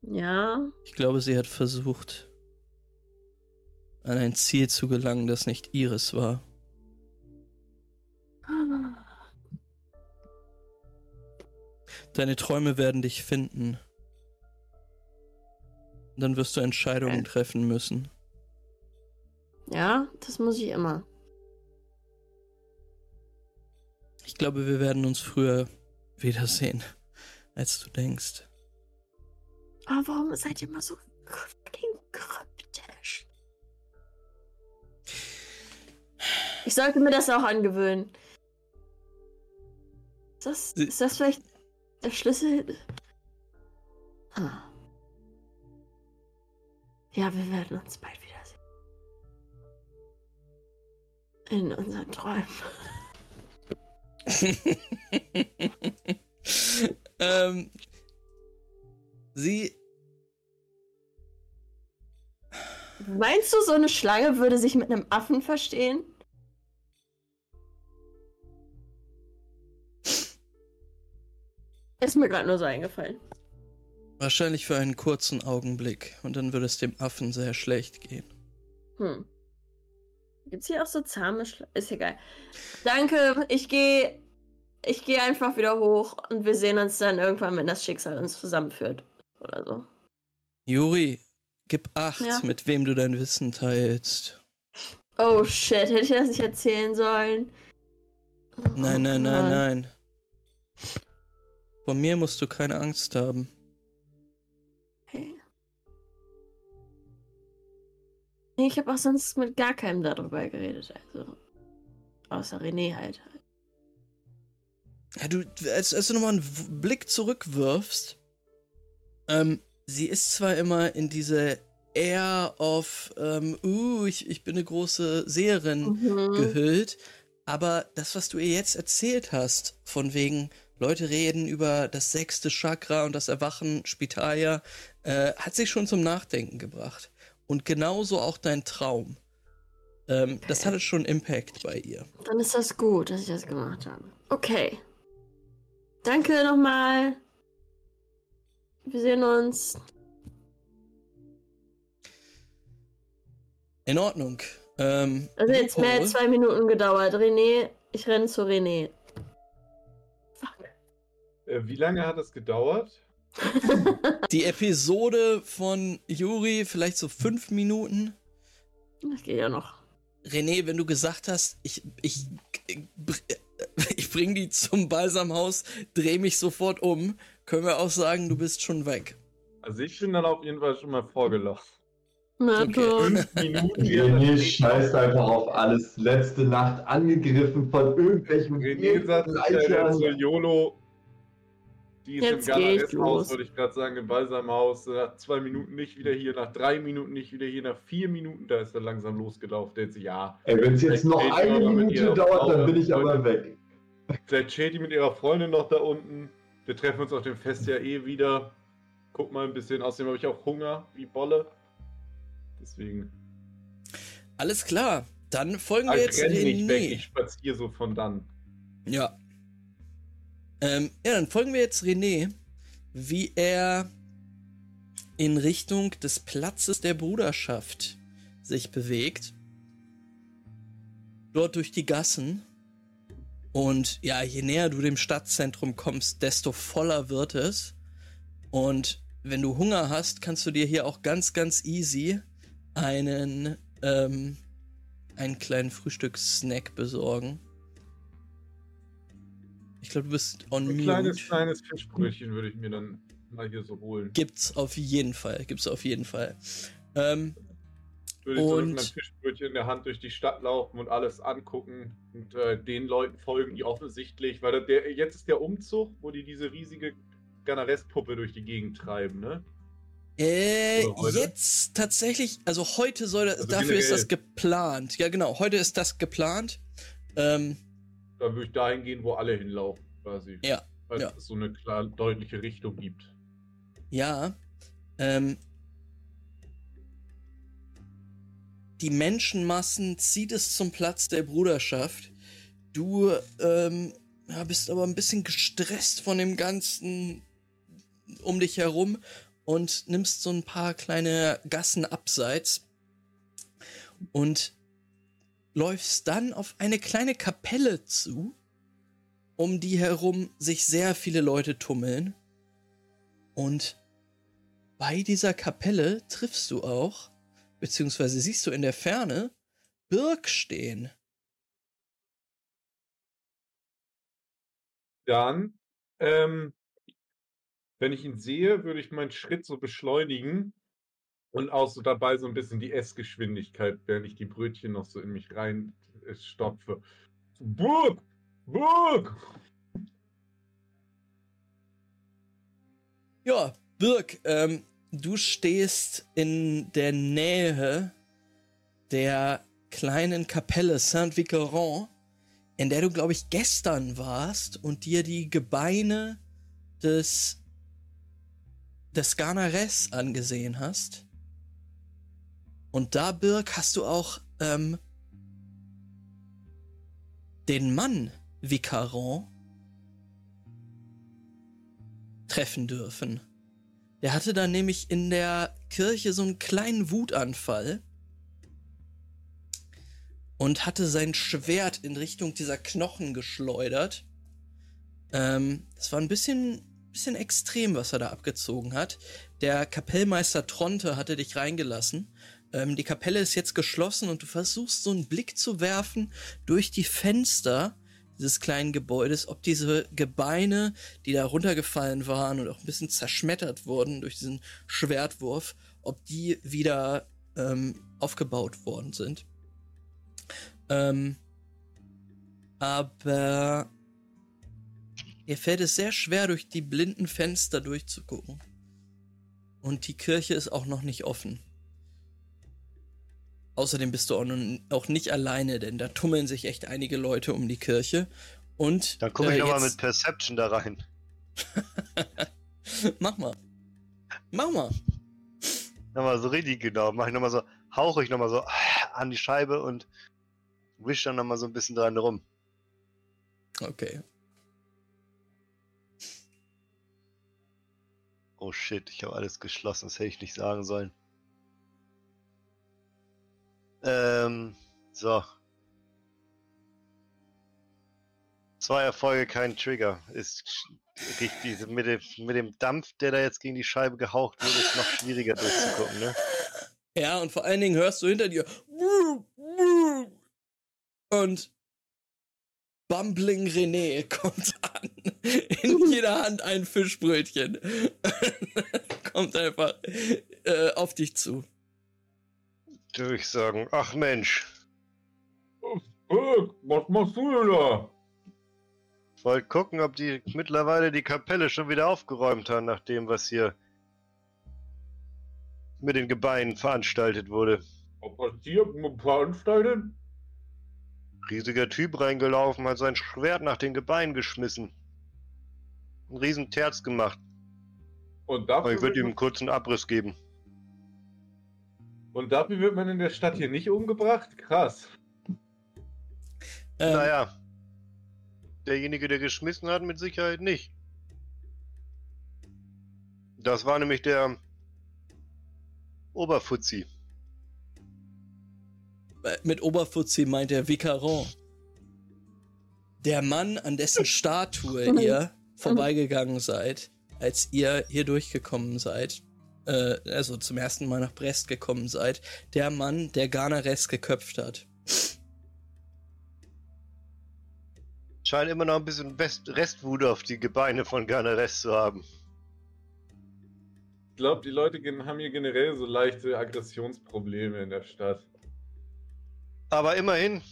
Ja. Ich glaube, sie hat versucht, an ein Ziel zu gelangen, das nicht ihres war. Deine Träume werden dich finden. Dann wirst du Entscheidungen treffen müssen. Ja, das muss ich immer. Ich glaube, wir werden uns früher wiedersehen, als du denkst. Aber warum seid ihr immer so fucking kryptisch? Ich sollte mir das auch angewöhnen. Ist das, ist das vielleicht der Schlüssel? Ah. Ja, wir werden uns bald wiedersehen. In unseren Träumen. [laughs] ähm, sie. Meinst du, so eine Schlange würde sich mit einem Affen verstehen? Ist mir gerade nur so eingefallen. Wahrscheinlich für einen kurzen Augenblick. Und dann würde es dem Affen sehr schlecht gehen. Hm. Gibt's hier auch so zahme Schla Ist egal. Danke, ich gehe. Ich gehe einfach wieder hoch und wir sehen uns dann irgendwann, wenn das Schicksal uns zusammenführt. Oder so. Juri, gib acht, Ja. mit wem du dein Wissen teilst. Oh shit, hätte ich das nicht erzählen sollen? Nein, nein, Oh, nein, Mann. nein. Vor mir musst du keine Angst haben. Ich habe auch sonst mit gar keinem darüber geredet, also. Außer René halt. Ja, du, als, als du nochmal einen Blick zurückwirfst, ähm, sie ist zwar immer in diese Air of, ähm, uh, ich, ich bin eine große Seherin Mhm. gehüllt, aber das, was du ihr jetzt erzählt hast, von wegen, Leute reden über das sechste Chakra und das Erwachen, Spitalia, äh, hat sich schon zum Nachdenken gebracht. Und genauso auch dein Traum. Ähm, Das Okay. hatte schon Impact bei ihr. Dann ist das gut, dass ich das gemacht habe. Okay. Danke nochmal. Wir sehen uns. In Ordnung. Ähm, Also jetzt mehr als zwei Minuten gedauert. René, ich renne zu René. Fuck. Äh, wie lange hat es gedauert? Die Episode von Juri, vielleicht so fünf Minuten. Das geht ja noch. René, wenn du gesagt hast, ich, ich, ich bring die zum Balsamhaus, dreh mich sofort um, können wir auch sagen, du bist schon weg. Also ich bin dann auf jeden Fall schon mal vorgelaufen. Na Okay. Fünf Minuten. René scheißt einfach auf alles. Letzte Nacht angegriffen von irgendwelchen René sagt, äh, der zu Reichern. YOLO. Die ist Jetzt im los. wollte ich gerade sagen, im Balsamhaus. Nach zwei Minuten nicht wieder hier, nach drei Minuten nicht wieder hier, nach vier Minuten, da ist er langsam losgelaufen. Der jetzt, ja, Ey, wenn es jetzt noch eine Minute dauert, Frau dann bin ich aber weg. vielleicht die mit ihrer Freundin noch da unten. Wir treffen uns auf dem Fest ja eh wieder. Guck mal ein bisschen. Außerdem habe ich auch Hunger, wie Bolle. Deswegen. Alles klar, dann folgen wir ich jetzt renne nicht weg, ich spaziere so von dann. Ja. Ähm, ja, dann folgen wir jetzt René, wie er in Richtung des Platzes der Bruderschaft sich bewegt. Dort durch die Gassen. Und ja, je näher du dem Stadtzentrum kommst, desto voller wird es. Und wenn du Hunger hast, kannst du dir hier auch ganz, ganz easy einen, ähm, einen kleinen Frühstückssnack besorgen. Ich glaube, du bist on Ein mute. kleines, kleines Fischbrötchen würde ich mir dann mal hier so holen. Gibt's auf jeden Fall. Gibt's auf jeden Fall. Ähm, Würde ich so mit meinem Fischbrötchen in der Hand durch die Stadt laufen und alles angucken und äh, den Leuten folgen, die offensichtlich, weil der, jetzt ist der Umzug, wo die diese riesige Ganares-Puppe durch die Gegend treiben, ne? äh, jetzt tatsächlich, also heute soll das, Also dafür ist das geplant. Ja, genau, heute ist das geplant. Ähm, Da würde ich dahin gehen, wo alle hinlaufen, quasi. Ja, Weil ja. es so eine klar deutliche Richtung gibt. ja. Ähm, die Menschenmassen zieht es zum Platz der Bruderschaft. Du ähm, bist aber ein bisschen gestresst von dem Ganzen um dich herum und nimmst so ein paar kleine Gassen abseits und läufst dann auf eine kleine Kapelle zu, um die herum sich sehr viele Leute tummeln. Und bei dieser Kapelle triffst du auch, beziehungsweise siehst du in der Ferne, Birk stehen. Dann, ähm, wenn ich ihn sehe, würde ich meinen Schritt so beschleunigen und auch so dabei so ein bisschen die Essgeschwindigkeit, während ich die Brötchen noch so in mich rein es stopfe. Burg! Burg! Ja, Birk, ähm, du stehst in der Nähe der kleinen Kapelle Saint-Vicaron, in der du, glaube ich, gestern warst und dir die Gebeine des, des Garnares angesehen hast. Und da, Birk, hast du auch ähm, den Mann Vicaron treffen dürfen. Der hatte dann nämlich in der Kirche so einen kleinen Wutanfall und hatte sein Schwert in Richtung dieser Knochen geschleudert. Ähm, das war ein bisschen, bisschen extrem, was er da abgezogen hat. Der Kapellmeister Tronte hatte dich reingelassen. Ähm, die Kapelle ist jetzt geschlossen und du versuchst so einen Blick zu werfen durch die Fenster dieses kleinen Gebäudes, ob diese Gebeine, die da runtergefallen waren und auch ein bisschen zerschmettert wurden durch diesen Schwertwurf, ob die wieder ähm, aufgebaut worden sind. Ähm, aber ihr fällt es sehr schwer, durch die blinden Fenster durchzugucken. Und die Kirche ist auch noch nicht offen. Außerdem bist du auch, nun, auch nicht alleine, denn da tummeln sich echt einige Leute um die Kirche. Und Dann komme ich äh, nochmal jetzt- mit Perception da rein. [laughs] Mach mal. Mach mal. Nochmal so richtig genau. Mach ich nochmal so, hauche ich nochmal so an die Scheibe und wisch dann nochmal so ein bisschen dran rum. Okay. Oh shit, ich habe alles geschlossen, das hätte ich nicht sagen sollen. Ähm, so. Zwei Erfolge, kein Trigger. Ist richtig, mit dem, mit dem Dampf, der da jetzt gegen die Scheibe gehaucht wird, ist noch schwieriger durchzugucken, ne? Ja, und vor allen Dingen hörst du hinter dir. Und Bumbling René kommt an. In jeder Hand ein Fischbrötchen. [laughs] kommt einfach äh, auf dich zu. Durchsagen. Ach Mensch, Burg, was machst du denn da? wollt gucken, ob die mittlerweile die Kapelle schon wieder aufgeräumt haben, nach dem, was hier mit den Gebeinen veranstaltet wurde. Was passiert? Veranstaltet? Riesiger Typ reingelaufen, hat sein Schwert nach den Gebeinen geschmissen. Ein riesen Terz gemacht. Und Aber dafür, ich würde ihm einen kurzen Abriss geben. Und dafür wird man in der Stadt hier nicht umgebracht? Krass. Ähm, Naja. Derjenige, der geschmissen hat, mit Sicherheit nicht. Das war nämlich der Oberfuzzi. äh, Mit Oberfuzzi meint er Vicaron. Der Mann, an dessen Statue [laughs] ihr vorbeigegangen seid, als ihr hier durchgekommen seid. Äh, also zum ersten Mal nach Brest gekommen seid. Der Mann, der Garnares geköpft hat. Scheint immer noch ein bisschen West Restwut auf die Gebeine von Garnares zu haben. Ich glaube, die Leute haben hier generell so leichte Aggressionsprobleme in der Stadt. Aber immerhin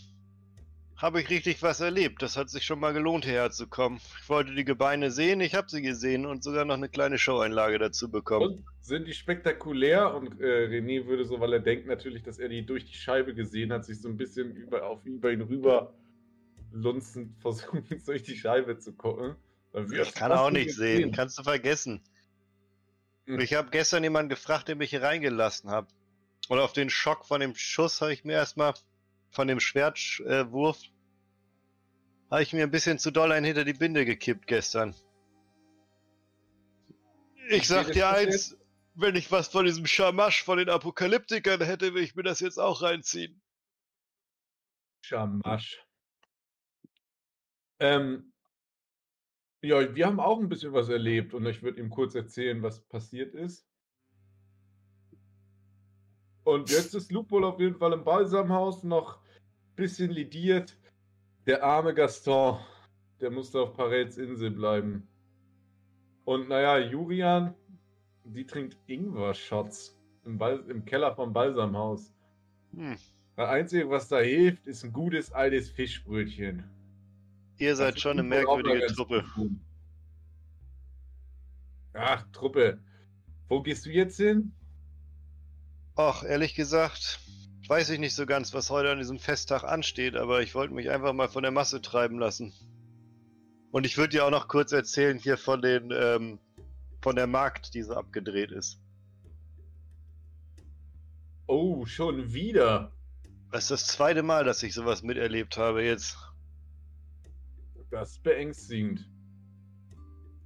habe ich richtig was erlebt. Das hat sich schon mal gelohnt, hierher zu kommen. Ich wollte die Gebeine sehen, ich habe sie gesehen und sogar noch eine kleine Showeinlage dazu bekommen. Und sind die spektakulär? Und äh, René würde so, weil er denkt natürlich, dass er die durch die Scheibe gesehen hat, sich so ein bisschen über, auf über ihn rüber lunzend [laughs] versuchen, durch die Scheibe zu gucken. Ich kann auch nicht gesehen? sehen, kannst du vergessen. Hm. Ich habe gestern jemanden gefragt, der mich hier reingelassen hat. Und auf den Schock von dem Schuss habe ich mir erstmal, von dem Schwertwurf, habe ich mir ein bisschen zu doll einen hinter die Binde gekippt gestern. Ich sag dir eins, wenn ich was von diesem Schamasch von den Apokalyptikern hätte, will ich mir das jetzt auch reinziehen. Schamasch. Ähm, ja, wir haben auch ein bisschen was erlebt und ich würde ihm kurz erzählen, was passiert ist. Und jetzt ist Lupol auf jeden Fall im Balsamhaus noch ein bisschen lidiert. Der arme Gaston, der musste auf Parels Insel bleiben. Und naja, Jurian, die trinkt Ingwer-Shots im, im Keller vom Balsamhaus. Hm. Das Einzige, was da hilft, ist ein gutes altes Fischbrötchen. Ihr seid Das schon eine merkwürdige Truppe. gut. Ach, Truppe. Wo gehst du jetzt hin? Ach, ehrlich gesagt, weiß ich nicht so ganz, was heute an diesem Festtag ansteht, aber ich wollte mich einfach mal von der Masse treiben lassen. Und ich würde dir auch noch kurz erzählen hier von den, ähm, von der Markt, die so abgedreht ist. Oh, schon wieder. Das ist das zweite Mal, dass ich sowas miterlebt habe jetzt. Das ist beängstigend.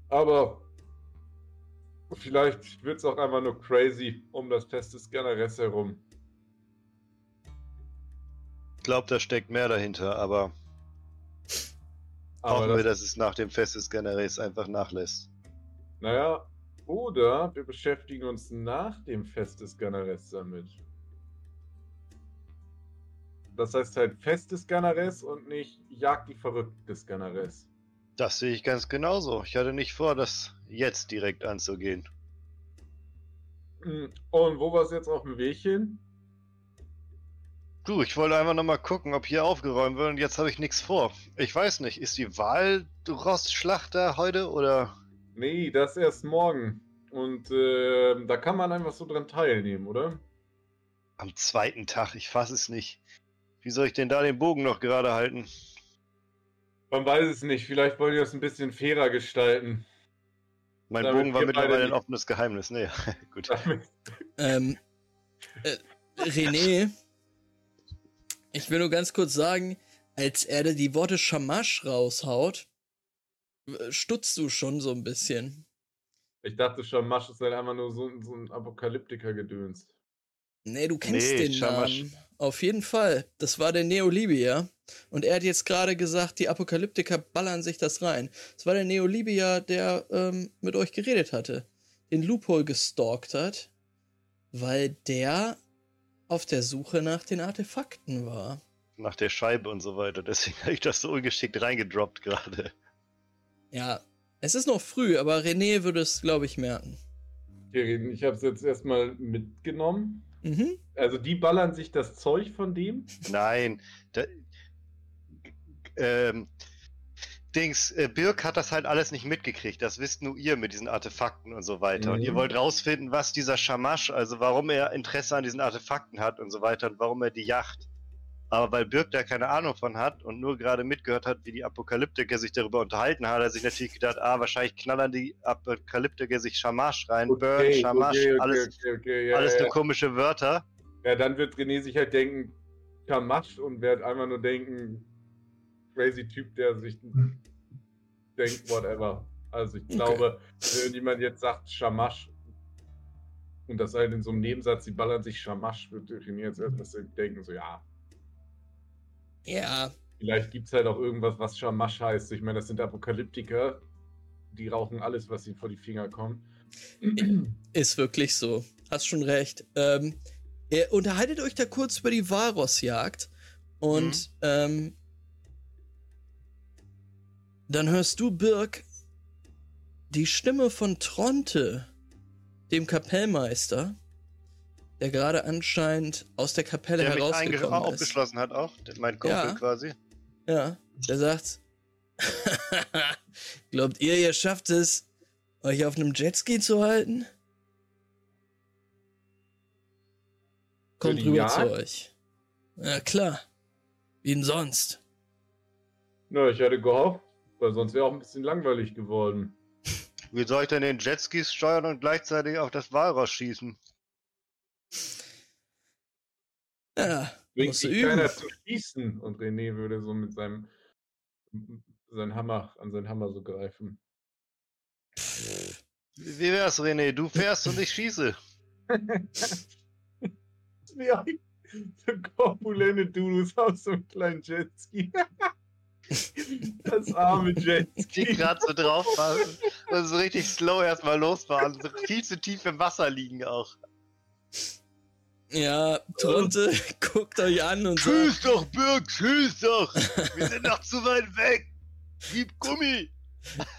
Aber vielleicht wird es auch einfach nur crazy um das Fest des Generes herum. Ich glaube, da steckt mehr dahinter, aber, Aber hoffen wir, das, dass es nach dem Fest des Generäls einfach nachlässt. naja, oder wir beschäftigen uns nach dem Fest des Generes damit. Das heißt halt Fest des Generes und nicht Jagd die Verrückten des Generes. Das sehe ich ganz genauso. Ich hatte nicht vor, das jetzt direkt anzugehen. Mm, Und wo war es jetzt auf dem Weg hin? Du, ich wollte einfach nochmal gucken, ob hier aufgeräumt wird und jetzt habe ich nichts vor. Ich weiß nicht, ist die Wahl-Rostschlacht da heute oder? Nee, das erst morgen. Und äh, da kann man einfach so dran teilnehmen, oder? Am zweiten Tag, ich fasse es nicht. Wie soll ich denn da den Bogen noch gerade halten? Man weiß es nicht. Vielleicht wollen die das ein bisschen fairer gestalten. Mein Damit Bogen war mittlerweile ein offenes Geheimnis. Nee, [laughs] gut. Ähm, äh, René, ich will nur ganz kurz sagen, als er die Worte Shamash raushaut, stutzt du schon so ein bisschen. Ich dachte schon, Masch ist halt einfach nur so, so ein Apokalyptiker-Gedöns. Nee, du kennst Nee, den Shamash. Namen. Auf jeden Fall. Das war der Neolibia. Und er hat jetzt gerade gesagt, die Apokalyptiker ballern sich das rein. Das war der Neolibia, der ähm, mit euch geredet hatte. Den Loophole gestalkt hat, weil der auf der Suche nach den Artefakten war. Nach der Scheibe und so weiter. Deswegen [laughs] habe ich das so ungeschickt reingedroppt gerade. Ja, es ist noch früh, aber René würde es, glaube ich, merken. Okay, ich habe es jetzt erstmal mitgenommen. Mhm. Also die ballern sich das Zeug von dem. Nein. Da, ähm, Dings, äh, Birk hat das halt alles nicht mitgekriegt. Das wisst nur ihr mit diesen Artefakten und so weiter. Und Mhm. ihr wollt rausfinden, was dieser Shamash, also warum er Interesse an diesen Artefakten hat und so weiter und warum er die jacht. Aber weil Birk da keine Ahnung von hat und nur gerade mitgehört hat, wie die Apokalyptiker sich darüber unterhalten, hat er sich natürlich gedacht, ah, wahrscheinlich knallern die Apokalyptiker sich Shamash rein. Okay, okay, alles, okay, okay, ja, alles ja, nur ja. komische Wörter. ja, dann wird René sich halt denken, Kamasch und wird einfach nur denken, crazy Typ, der sich [laughs] denkt, whatever. Also ich Okay. glaube, wenn irgendjemand jetzt sagt Shamash und das halt in so einem Nebensatz, sie ballern sich Shamash, wird René jetzt etwas denken, so ja, Ja, Vielleicht gibt es halt auch irgendwas, was Shamash heißt. Ich meine, das sind Apokalyptiker. Die rauchen alles, was ihnen vor die Finger kommt. [clears throat] ist wirklich so. Hast schon recht. Ähm, ihr unterhaltet euch da kurz über die Walrossjagd und ähm, dann hörst du, Birk, die Stimme von Tronte, dem Kapellmeister, der gerade anscheinend aus der Kapelle Der mich herausgekommen ist. aufgeschlossen hat auch. Der- Mein Kumpel Ja. quasi. Ja, der sagt, [laughs] glaubt ihr, ihr schafft es, euch auf einem Jetski zu halten? Kommt rüber Jagd? zu euch. Ja, klar. Wie denn sonst? Na, ich hatte gehofft, weil sonst wäre auch ein bisschen langweilig geworden. Wie soll ich denn den Jetskis steuern und gleichzeitig auf das Walross schießen? Ja, Bringt sich üben. keiner zu schießen. Und René würde so mit seinem seinen Hammer, an seinen Hammer so greifen. Wie wie wär's, René? Du fährst und ich schieße. [laughs] [laughs] Ja, so korpulente Dudus auf so einem kleinen Jetski. [laughs] Das arme Die Jetski. gerade so drauf fahren und so richtig slow erstmal losfahren. So viel zu tief im Wasser liegen auch. Ja, Tronte [laughs] guckt euch an und sagt, Tschüss doch, Birk, tschüss doch. Wir sind noch zu weit weg. Gib Gummi.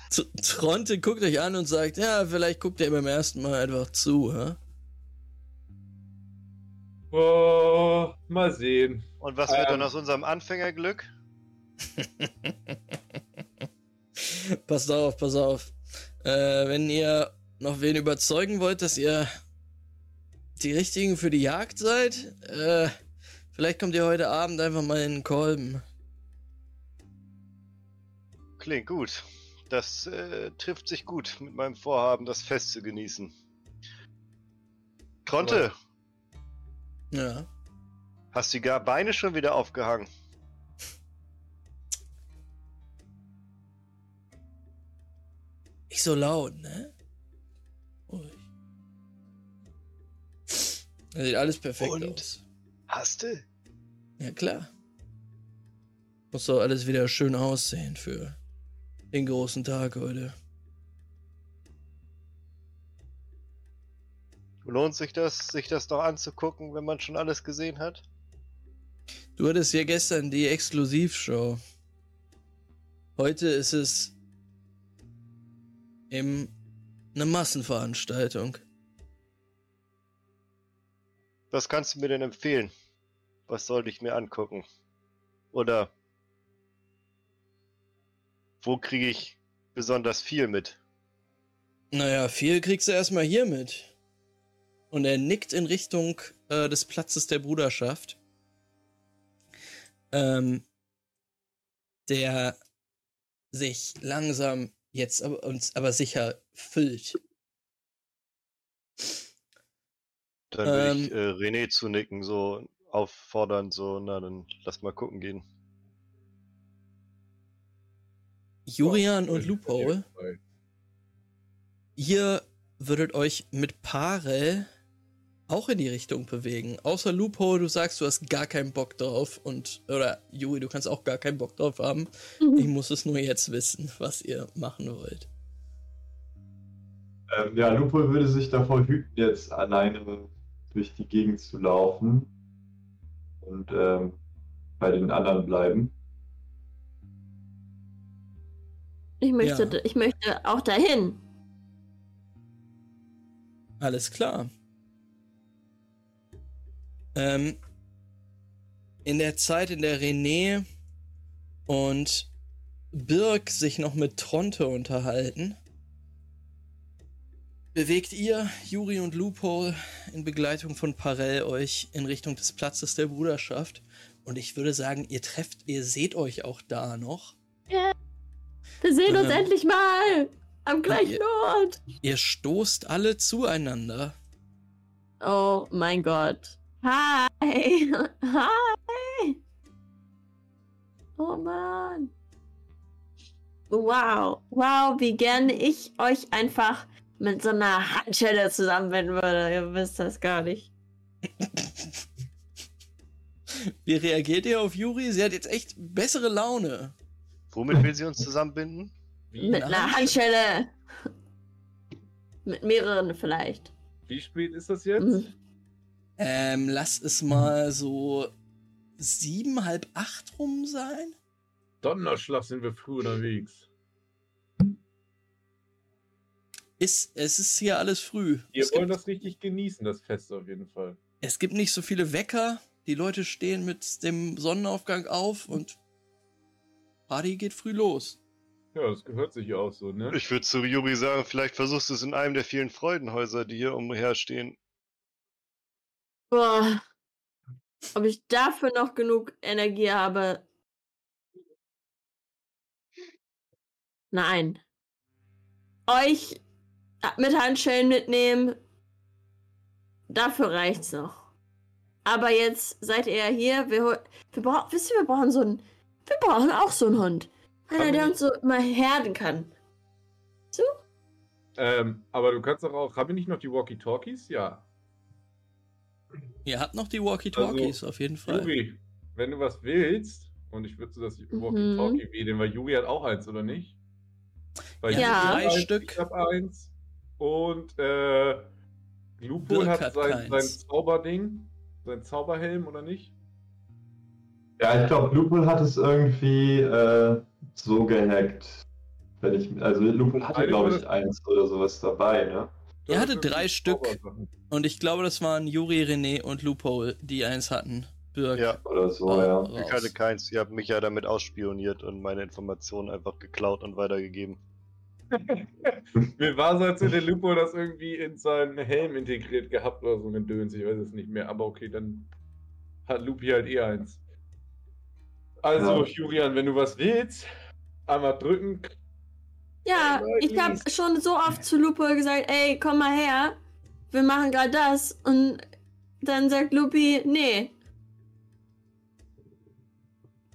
T- Tronte guckt euch an und sagt, ja, vielleicht guckt er beim ersten Mal einfach zu, hä? Oh, mal sehen. Und was wird Ähm. dann aus unserem Anfängerglück? [laughs] Passt auf, pass auf. Äh, wenn ihr noch wen überzeugen wollt, dass ihr die Richtigen für die Jagd seid, äh, vielleicht kommt ihr heute Abend einfach mal in den Kolben. Klingt gut. Das äh, trifft sich gut mit meinem Vorhaben, das Fest zu genießen. Kronte, Ja. hast die gar Beine schon wieder aufgehangen? Nicht so laut, ne? Ruhig. Das sieht alles perfekt Und? aus. Hast du? Ja, klar. Muss doch alles wieder schön aussehen für den großen Tag heute. Lohnt sich das, sich das noch anzugucken, wenn man schon alles gesehen hat? Du hattest ja gestern die Exklusivshow. Heute ist es eben eine Massenveranstaltung. Was kannst du mir denn empfehlen? Was sollte ich mir angucken? Oder wo kriege ich besonders viel mit? Naja, viel kriegst du erstmal hier mit. Und er nickt in Richtung äh, des Platzes der Bruderschaft. Ähm, der sich langsam jetzt aber, uns aber sicher füllt. Dann würde Ähm. ich äh, René zunicken, so auffordern, so, na dann lass mal gucken gehen. Jurian und Loophole, ihr würdet euch mit Parel auch in die Richtung bewegen. Außer Loophole, du sagst, du hast gar keinen Bock drauf. Und, oder Juri, du kannst auch gar keinen Bock drauf haben. Ich muss es nur jetzt wissen, was ihr machen wollt. Ähm, ja, Lupo würde sich davor hüten, jetzt alleine durch die Gegend zu laufen und ähm, bei den anderen bleiben. Ich möchte, Ja. ich möchte auch dahin. Alles klar. Ähm, in der Zeit, in der René und Birk sich noch mit Tronte unterhalten, bewegt ihr, Juri und Loophole, in Begleitung von Parell euch in Richtung des Platzes der Bruderschaft. Und ich würde sagen, ihr trefft, ihr seht euch auch da noch. Wir sehen uns Ähm. endlich mal am gleichen Ja. Ort. Ihr stoßt alle zueinander. Oh mein Gott. Hi. [laughs] Hi. Oh Mann. Wow. Wow, wie gerne ich euch einfach mit so einer Handschelle zusammenbinden würde. Ihr wisst das gar nicht. [laughs] Wie reagiert ihr auf Juri? Sie hat jetzt echt bessere Laune. Womit will sie uns zusammenbinden? Wie, Mit eine einer Handschelle. Mit mehreren vielleicht. wie spät ist das jetzt? Mhm. Ähm, lass es mal so sieben, halb acht rum sein. Donnerschlag sind wir früh unterwegs. Ist, es ist hier alles früh. Wir Es wollen gibt, das richtig genießen, das Fest auf jeden Fall. es gibt nicht so viele Wecker. Die Leute stehen mit dem Sonnenaufgang auf und Party geht früh los. Ja, das gehört sich ja auch so, ne? Ich würde zu Juri sagen, vielleicht versuchst du es in einem der vielen Freudenhäuser, die hier umherstehen. Boah. Ob ich dafür noch genug Energie habe? Nein. Euch mit Handschellen mitnehmen, dafür reicht's noch. Aber jetzt seid ihr ja hier. Wir, wir brauchen, wisst ihr, wir brauchen so einen. Wir brauchen auch so einen Hund. Einer, der uns so mal herden kann. Ähm, aber du kannst doch auch. Haben wir nicht noch die Walkie-Talkies? Ja. Ihr habt noch die Walkie-Talkies, auf jeden Fall. Juri, wenn du was willst, und ich würde so das Mhm. Walkie-Talkie wählen, weil Juri hat auch eins, oder nicht? Weil Ja, drei eins, Stück. Ich hab eins. Und äh, Lupol Dirk hat, hat sein, sein. Zauberding, sein Zauberhelm, oder nicht? Ja, ich glaube, Lupul hat es irgendwie äh, so gehackt. Wenn ich, also Lupul hatte, glaube ich, eins oder sowas dabei, ne? Hattet sind drei Stück. Und ich glaube, das waren Juri, René und Loophole, die eins hatten. Birk. Ja, Oder so, Oh, ja. raus. ich hatte keins. Ihr habt mich ja damit ausspioniert und meine Informationen einfach geklaut und weitergegeben. [laughs] Mir war so, als hätte Lupo das irgendwie in seinen Helm integriert gehabt oder so eine Döns, ich weiß es nicht mehr. Aber okay, dann hat Lupi halt eh eins. Also, Ja. Julian, wenn du was willst, einmal drücken. Ja, Hey, ich habe schon so oft zu Lupo gesagt, ey, komm mal her, wir machen gerade das. Und dann sagt Lupi, nee.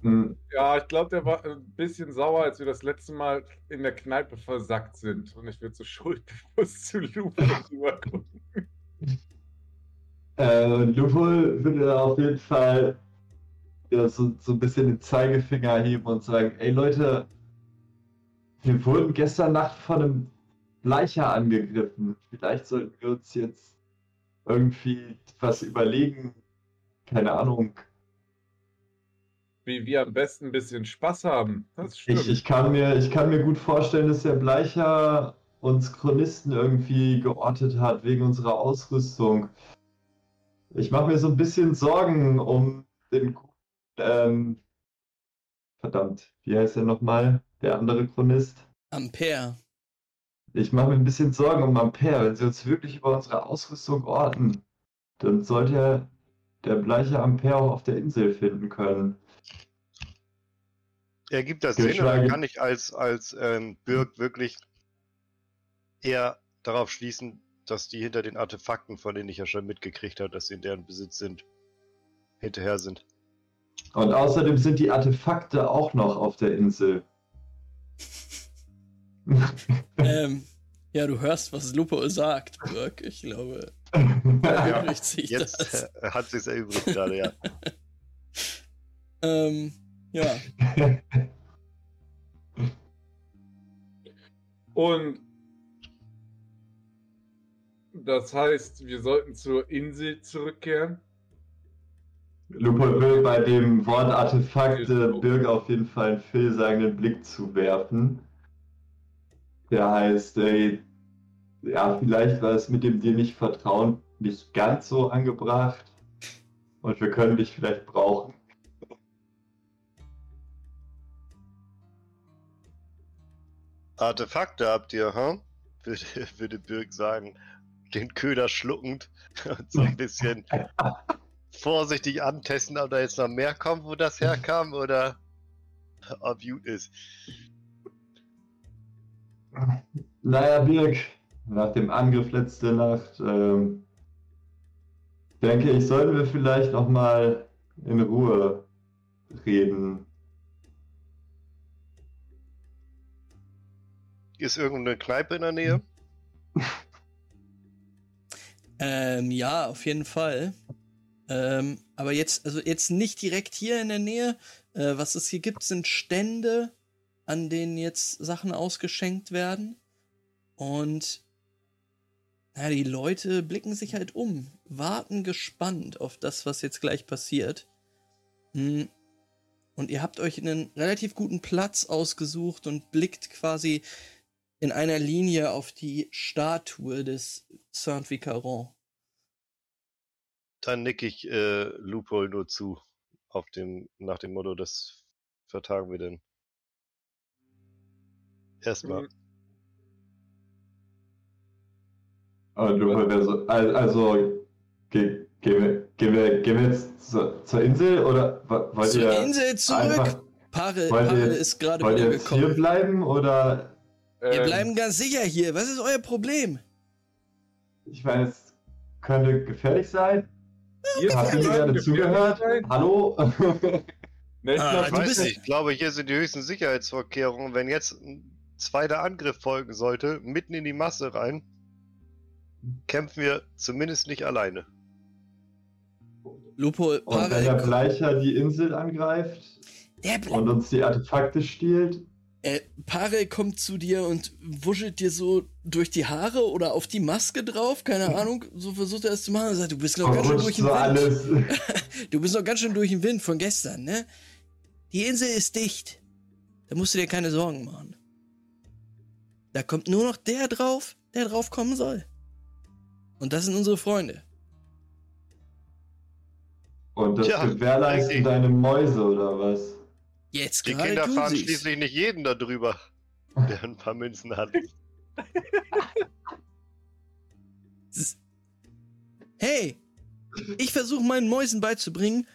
Hm, Ja, ich glaube, der war ein bisschen sauer, als wir das letzte Mal in der Kneipe versackt sind. Und ich würde so schuldbewusst [laughs] zu Lupo rüber gucken. Äh, Lupo würde da auf jeden Fall ja, so, so ein bisschen den Zeigefinger heben und sagen, ey Leute, wir wurden gestern Nacht von einem Bleicher angegriffen. Vielleicht sollten wir uns jetzt irgendwie was überlegen. Keine Ahnung. Wie wir am besten ein bisschen Spaß haben. Das stimmt. Ich, ich, kann mir, ich kann mir gut vorstellen, dass der Bleicher uns Chronisten irgendwie geortet hat wegen unserer Ausrüstung. Ich mache mir so ein bisschen Sorgen um den ähm, verdammt, wie heißt er nochmal? Der andere Chronist? Ampere. Ich mache mir ein bisschen Sorgen um Ampere. Wenn sie uns wirklich über unsere Ausrüstung orten, dann sollte er der bleiche Ampere auch auf der Insel finden können. Ergibt das Geschweige- Sinn oder kann ich als, als ähm, Birk wirklich eher darauf schließen, dass die hinter den Artefakten, von denen ich ja schon mitgekriegt habe, dass sie in deren Besitz sind, hinterher sind? Und außerdem sind die Artefakte auch noch auf der Insel. Ähm, ja, du hörst, was Lupo sagt, Birk. Ich glaube, ja. erübrigt sich Jetzt das. äh, hat sich's erübrigt gerade, ja. [laughs] Ähm, ja. Und das heißt, wir sollten zur Insel zurückkehren. Lupo will bei dem Wort Artefakte Birg auf jeden Fall einen vielsagenden Blick zuwerfen. Der heißt, ey, ja, vielleicht war es mit dem dir nicht vertrauen nicht ganz so angebracht. Und wir können dich vielleicht brauchen. Artefakte habt ihr, hm? Würde, würde Birk sagen, den Köder schluckend und [laughs] so ein bisschen [laughs] vorsichtig antesten, ob da jetzt noch mehr kommt, wo das herkam [laughs] oder ob gut ist. Naja, Birg, nach dem Angriff letzte Nacht, ähm, denke ich, sollten wir vielleicht noch mal in Ruhe reden. Ist irgendeine Kneipe in der Nähe? [laughs] Ähm, ja, auf jeden Fall. Ähm, aber jetzt, also jetzt nicht direkt hier in der Nähe. Äh, was es hier gibt, sind Stände, an denen jetzt Sachen ausgeschenkt werden. Und na, die Leute blicken sich halt um, warten gespannt auf das, was jetzt gleich passiert. Hm. Und ihr habt euch einen relativ guten Platz ausgesucht und blickt quasi in einer Linie auf die Statue des Saint-Vicaron. Dann nick ich äh, Loophole nur zu. Auf dem, nach dem Motto, das vertagen wir denn. Erstmal. Mhm. Lupo wäre so, al- also, ge- gehen wir, gehen wir, gehen wir jetzt zur, zur Insel oder wo- wollt Zur ihr Insel zurück! einfach- ihr Parel jetzt- ist gerade wollt wieder ihr jetzt hier gekommen. bleiben oder Wir Ähm, bleiben ganz sicher hier. Was ist euer Problem? ich meine, es könnte gefährlich sein? Hier Habt ihr gerade zugehört? Hallo? [laughs] Ne, ich Ah, glaub, Ich du weiß bist- nicht, ich glaube, hier sind die höchsten Sicherheitsvorkehrungen. Wenn jetzt ein zweiter Angriff folgen sollte, mitten in die Masse rein, kämpfen wir zumindest nicht alleine. Lupo, Und wenn der Bleicher die Insel angreift und uns die Artefakte stiehlt, äh, Parel kommt zu dir und wuschelt dir so durch die Haare oder auf die Maske drauf, keine Ahnung, so versucht er es zu machen und sagt, du bist noch ganz schön durch den Wind. alles. [laughs] Du bist noch ganz schön durch den Wind von gestern, ne? Die Insel ist dicht. Da musst du dir keine Sorgen machen. Da kommt nur noch der drauf, der drauf kommen soll. Und das sind unsere Freunde. Und das Tja, gewährleisten deine Mäuse oder was? Jetzt Die Kinder fahren sie's. schließlich nicht jeden da drüber, [laughs] der ein paar Münzen hat. Hey, ich versuche meinen Mäusen beizubringen,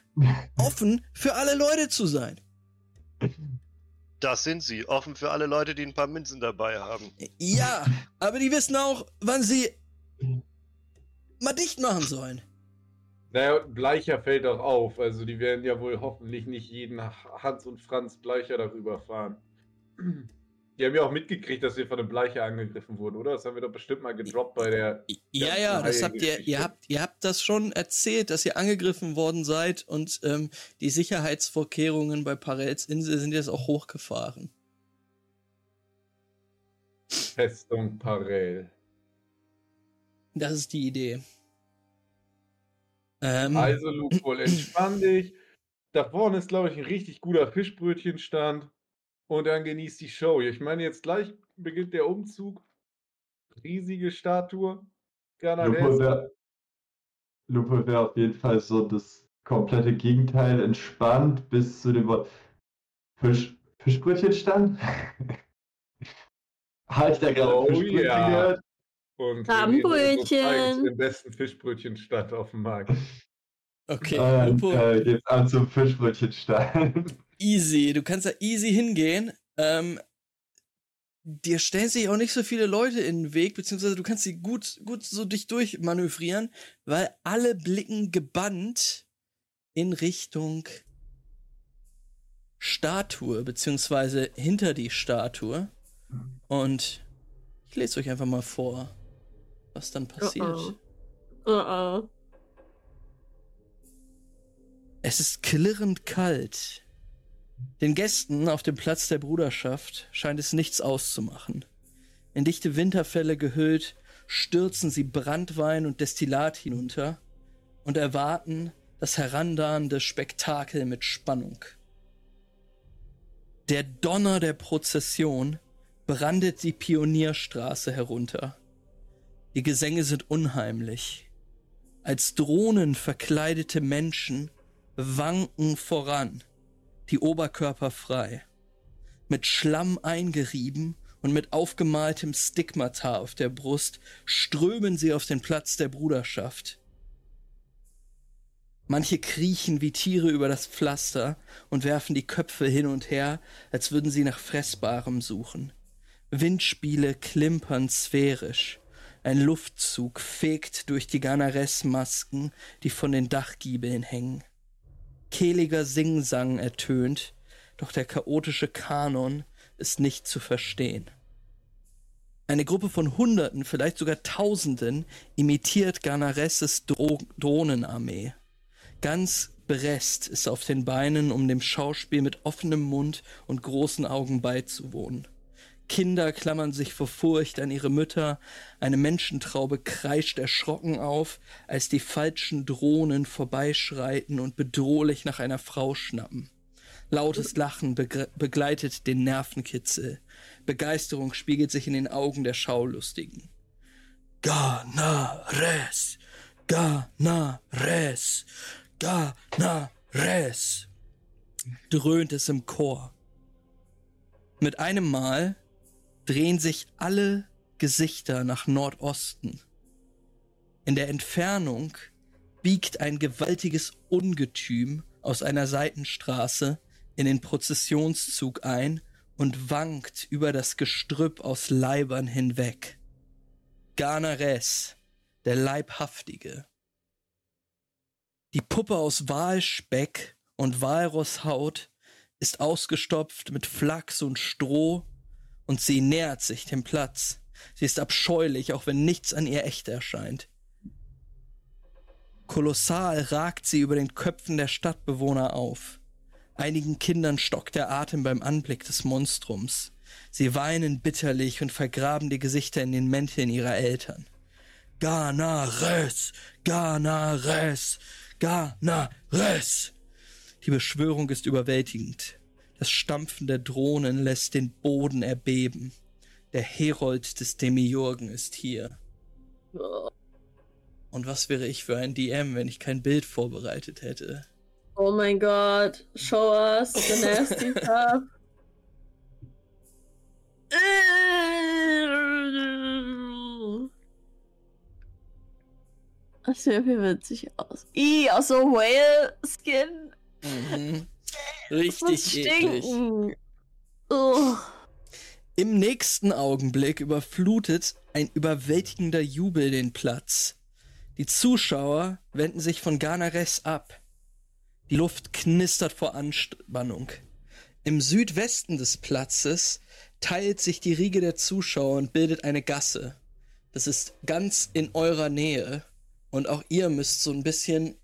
offen für alle Leute zu sein. Das sind sie, offen für alle Leute, die ein paar Münzen dabei haben. Ja, aber die wissen auch, wann sie [laughs] mal dicht machen sollen. Naja, Bleicher fällt auch auf. Also die werden ja wohl hoffentlich nicht jeden Hans und Franz Bleicher darüber fahren. [clears throat] Die haben ja auch mitgekriegt, dass wir von einem Bleicher angegriffen wurden, oder? Das haben wir doch bestimmt mal gedroppt bei der. Ja, ja, das habt ihr, ihr habt, ihr habt das schon erzählt, dass ihr angegriffen worden seid und ähm, die Sicherheitsvorkehrungen bei Parels Insel sind jetzt auch hochgefahren. Festung Parel. Das ist die Idee. Ähm, Also, Luke, [clears throat] entspann dich. Da vorne ist, glaube ich, ein richtig guter Fischbrötchenstand. Und dann genießt die Show. Ich meine, jetzt gleich beginnt der Umzug. Riesige Statue. Lupo wäre Lupo wär auf jeden Fall so das komplette Gegenteil, entspannt bis zu dem Wort Fisch, Fischbrötchenstand. [laughs] Habe ich da gerade Oh Fischbrötchen ja. gehört? Und Krabbenbrötchen. Den besten Fischbrötchenstand auf dem Markt. okay, Äh, Lupo, äh, geht's an zum Fischbrötchenstand. [laughs] easy. Du kannst da easy hingehen. Ähm, dir stellen sich auch nicht so viele Leute in den Weg, beziehungsweise du kannst sie gut, gut so dich durchmanövrieren, weil alle blicken gebannt in Richtung Statue, beziehungsweise hinter die Statue. Und ich lese euch einfach mal vor, was dann passiert. Oh oh. Es ist klirrend kalt. Den Gästen auf dem Platz der Bruderschaft scheint es nichts auszumachen. In dichte Winterfelle gehüllt, stürzen sie Brandwein und Destillat hinunter und erwarten das herannahende Spektakel mit Spannung. Der Donner der Prozession brandet die Pionierstraße herunter. Die Gesänge sind unheimlich. Als Drohnen verkleidete Menschen wanken voran, die Oberkörper frei, mit Schlamm eingerieben und mit aufgemaltem Stigmata auf der Brust strömen sie auf den Platz der Bruderschaft. Manche kriechen wie Tiere über das Pflaster und werfen die Köpfe hin und her, als würden sie nach Fressbarem suchen. Windspiele klimpern sphärisch. Ein Luftzug fegt durch die Ganares-Masken, die von den Dachgiebeln hängen. Kehliger Singsang ertönt, doch der chaotische Kanon ist nicht zu verstehen. Eine Gruppe von Hunderten, vielleicht sogar Tausenden, imitiert Ganaresses Dro Drohnenarmee. Ganz Brest ist auf den Beinen, um dem Schauspiel mit offenem Mund und großen Augen beizuwohnen. Kinder klammern sich vor Furcht an ihre Mütter, eine Menschentraube kreischt erschrocken auf, als die falschen Drohnen vorbeischreiten und bedrohlich nach einer Frau schnappen. Lautes Lachen begleitet den Nervenkitzel. Begeisterung spiegelt sich in den Augen der Schaulustigen. Ganares! Ganares! Ganares! dröhnt es im Chor. Mit einem Mal drehen sich alle Gesichter nach Nordosten. In der Entfernung biegt ein gewaltiges Ungetüm aus einer Seitenstraße in den Prozessionszug ein und wankt über das Gestrüpp aus Leibern hinweg. Ganares, der Leibhaftige. Die Puppe aus Walspeck und Walrosshaut ist ausgestopft mit Flachs und Stroh und sie nähert sich dem Platz. Sie ist abscheulich, auch wenn nichts an ihr echt erscheint. Kolossal ragt sie über den Köpfen der Stadtbewohner auf. Einigen Kindern stockt der Atem beim Anblick des Monstrums. Sie weinen bitterlich und vergraben die Gesichter in den Mänteln ihrer Eltern. Ganares! Ganares! Ganares! Die Beschwörung ist überwältigend. Das Stampfen der Drohnen lässt den Boden erbeben. Der Herold des Demiurgen ist hier. Und was wäre ich für ein DM, wenn ich kein Bild vorbereitet hätte? Oh mein Gott, show us the nasty [laughs] stuff. Das sieht irgendwie witzig aus. Ih, aus so Whale-Skin. Mhm. Richtig eklig. Ugh. Im nächsten Augenblick überflutet ein überwältigender Jubel den Platz. Die Zuschauer wenden sich von Ganares ab. Die Luft knistert vor Anspannung. Im Südwesten des Platzes teilt sich die Riege der Zuschauer und bildet eine Gasse. Das ist ganz in eurer Nähe. Und auch ihr müsst so ein bisschen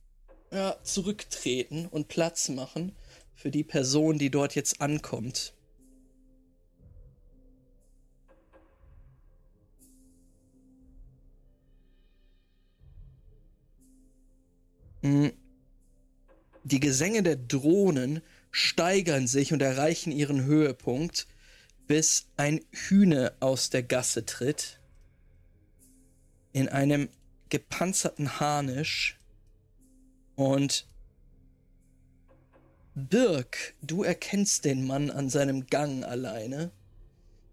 ja, zurücktreten und Platz machen für die Person, die dort jetzt ankommt. Mm. Die Gesänge der Drohnen steigern sich und erreichen ihren Höhepunkt, bis ein Hühne aus der Gasse tritt. In einem gepanzerten Harnisch. Und Birk, du erkennst den Mann an seinem Gang alleine.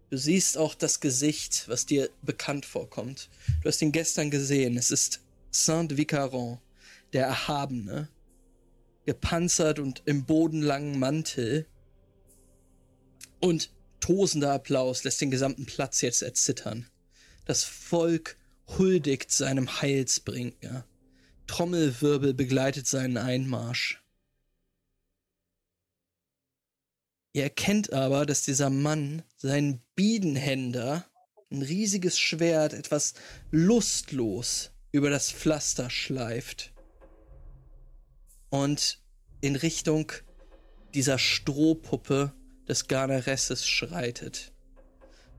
Du siehst auch das Gesicht, was dir bekannt vorkommt. Du hast ihn gestern gesehen. Es ist Saint-Vicaron der Erhabene, gepanzert und im bodenlangen Mantel. Und tosender Applaus lässt den gesamten Platz jetzt erzittern. Das Volk huldigt seinem Heilsbringer. Trommelwirbel begleitet seinen Einmarsch. Ihr erkennt aber, dass dieser Mann seinen Biedenhänder, ein riesiges Schwert, etwas lustlos über das Pflaster schleift und in Richtung dieser Strohpuppe des Garneresses schreitet.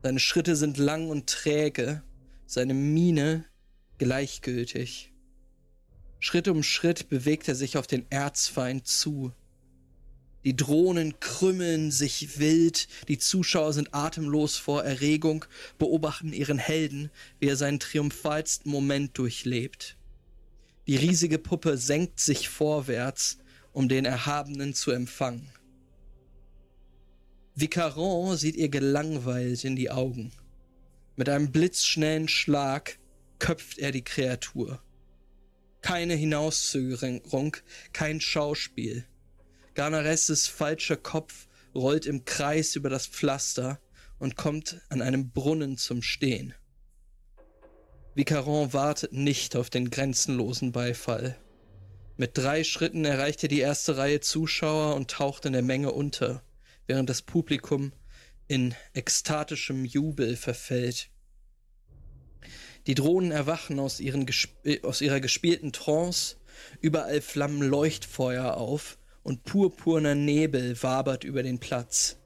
Seine Schritte sind lang und träge, seine Miene gleichgültig. Schritt um Schritt bewegt er sich auf den Erzfeind zu. Die Drohnen krümmeln sich wild, die Zuschauer sind atemlos vor Erregung, beobachten ihren Helden, wie er seinen triumphalsten Moment durchlebt. Die riesige Puppe senkt sich vorwärts, um den Erhabenen zu empfangen. Vicaron sieht ihr gelangweilt in die Augen. Mit einem blitzschnellen Schlag köpft er die Kreatur. Keine Hinauszögerung, kein Schauspiel. Garnaresses falscher Kopf rollt im Kreis über das Pflaster und kommt an einem Brunnen zum Stehen. Vicaron wartet nicht auf den grenzenlosen Beifall. Mit drei Schritten erreicht er die erste Reihe Zuschauer und taucht in der Menge unter, während das Publikum in ekstatischem Jubel verfällt. Die Drohnen erwachen aus, ihren gesp- aus ihrer gespielten Trance, überall flammen Leuchtfeuer auf und purpurner Nebel wabert über den Platz.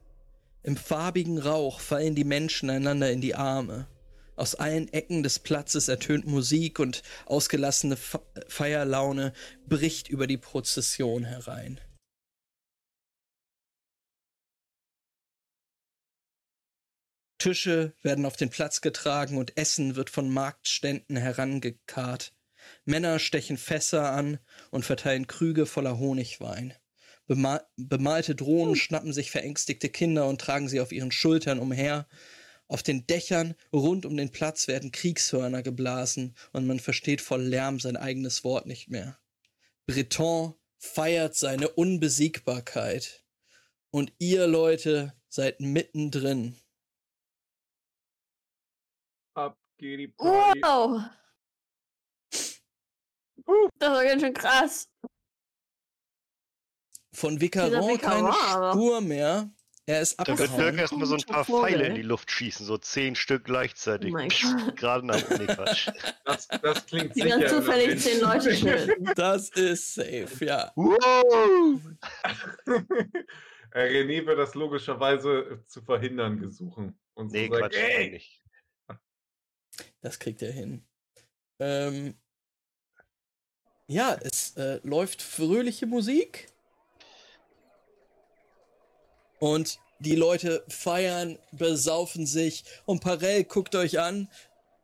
Im farbigen Rauch fallen die Menschen einander in die Arme. Aus allen Ecken des Platzes ertönt Musik und ausgelassene Fe Feierlaune bricht über die Prozession herein. Tische werden auf den Platz getragen und Essen wird von Marktständen herangekarrt. Männer stechen Fässer an und verteilen Krüge voller Honigwein. Bema bemalte Drohnen schnappen sich verängstigte Kinder und tragen sie auf ihren Schultern umher. Auf den Dächern rund um den Platz werden Kriegshörner geblasen und man versteht voll Lärm sein eigenes Wort nicht mehr. Breton feiert seine Unbesiegbarkeit. Und ihr Leute seid mittendrin. Ab geht die Party. Wow! Das war ganz schön krass. Von Vicaron keine Spur mehr. Er ist Da wird Dirk abgehauen. erstmal so ein paar. Pfeile in die Luft schießen, so zehn Stück gleichzeitig. Oh. Gerade nach nee, Quatsch. [laughs] Das, das klingt Die sicher. ganz zufällig zehn Leute töten. Das ist safe, ja. Wow! [laughs] Äh, René wird das logischerweise zu verhindern gesuchen. Und so Nee, sagt, Quatsch, ey, nicht. Das kriegt er hin. Ähm, ja, es äh, läuft fröhliche Musik. Und die Leute feiern, besaufen sich. Und Parell guckt euch an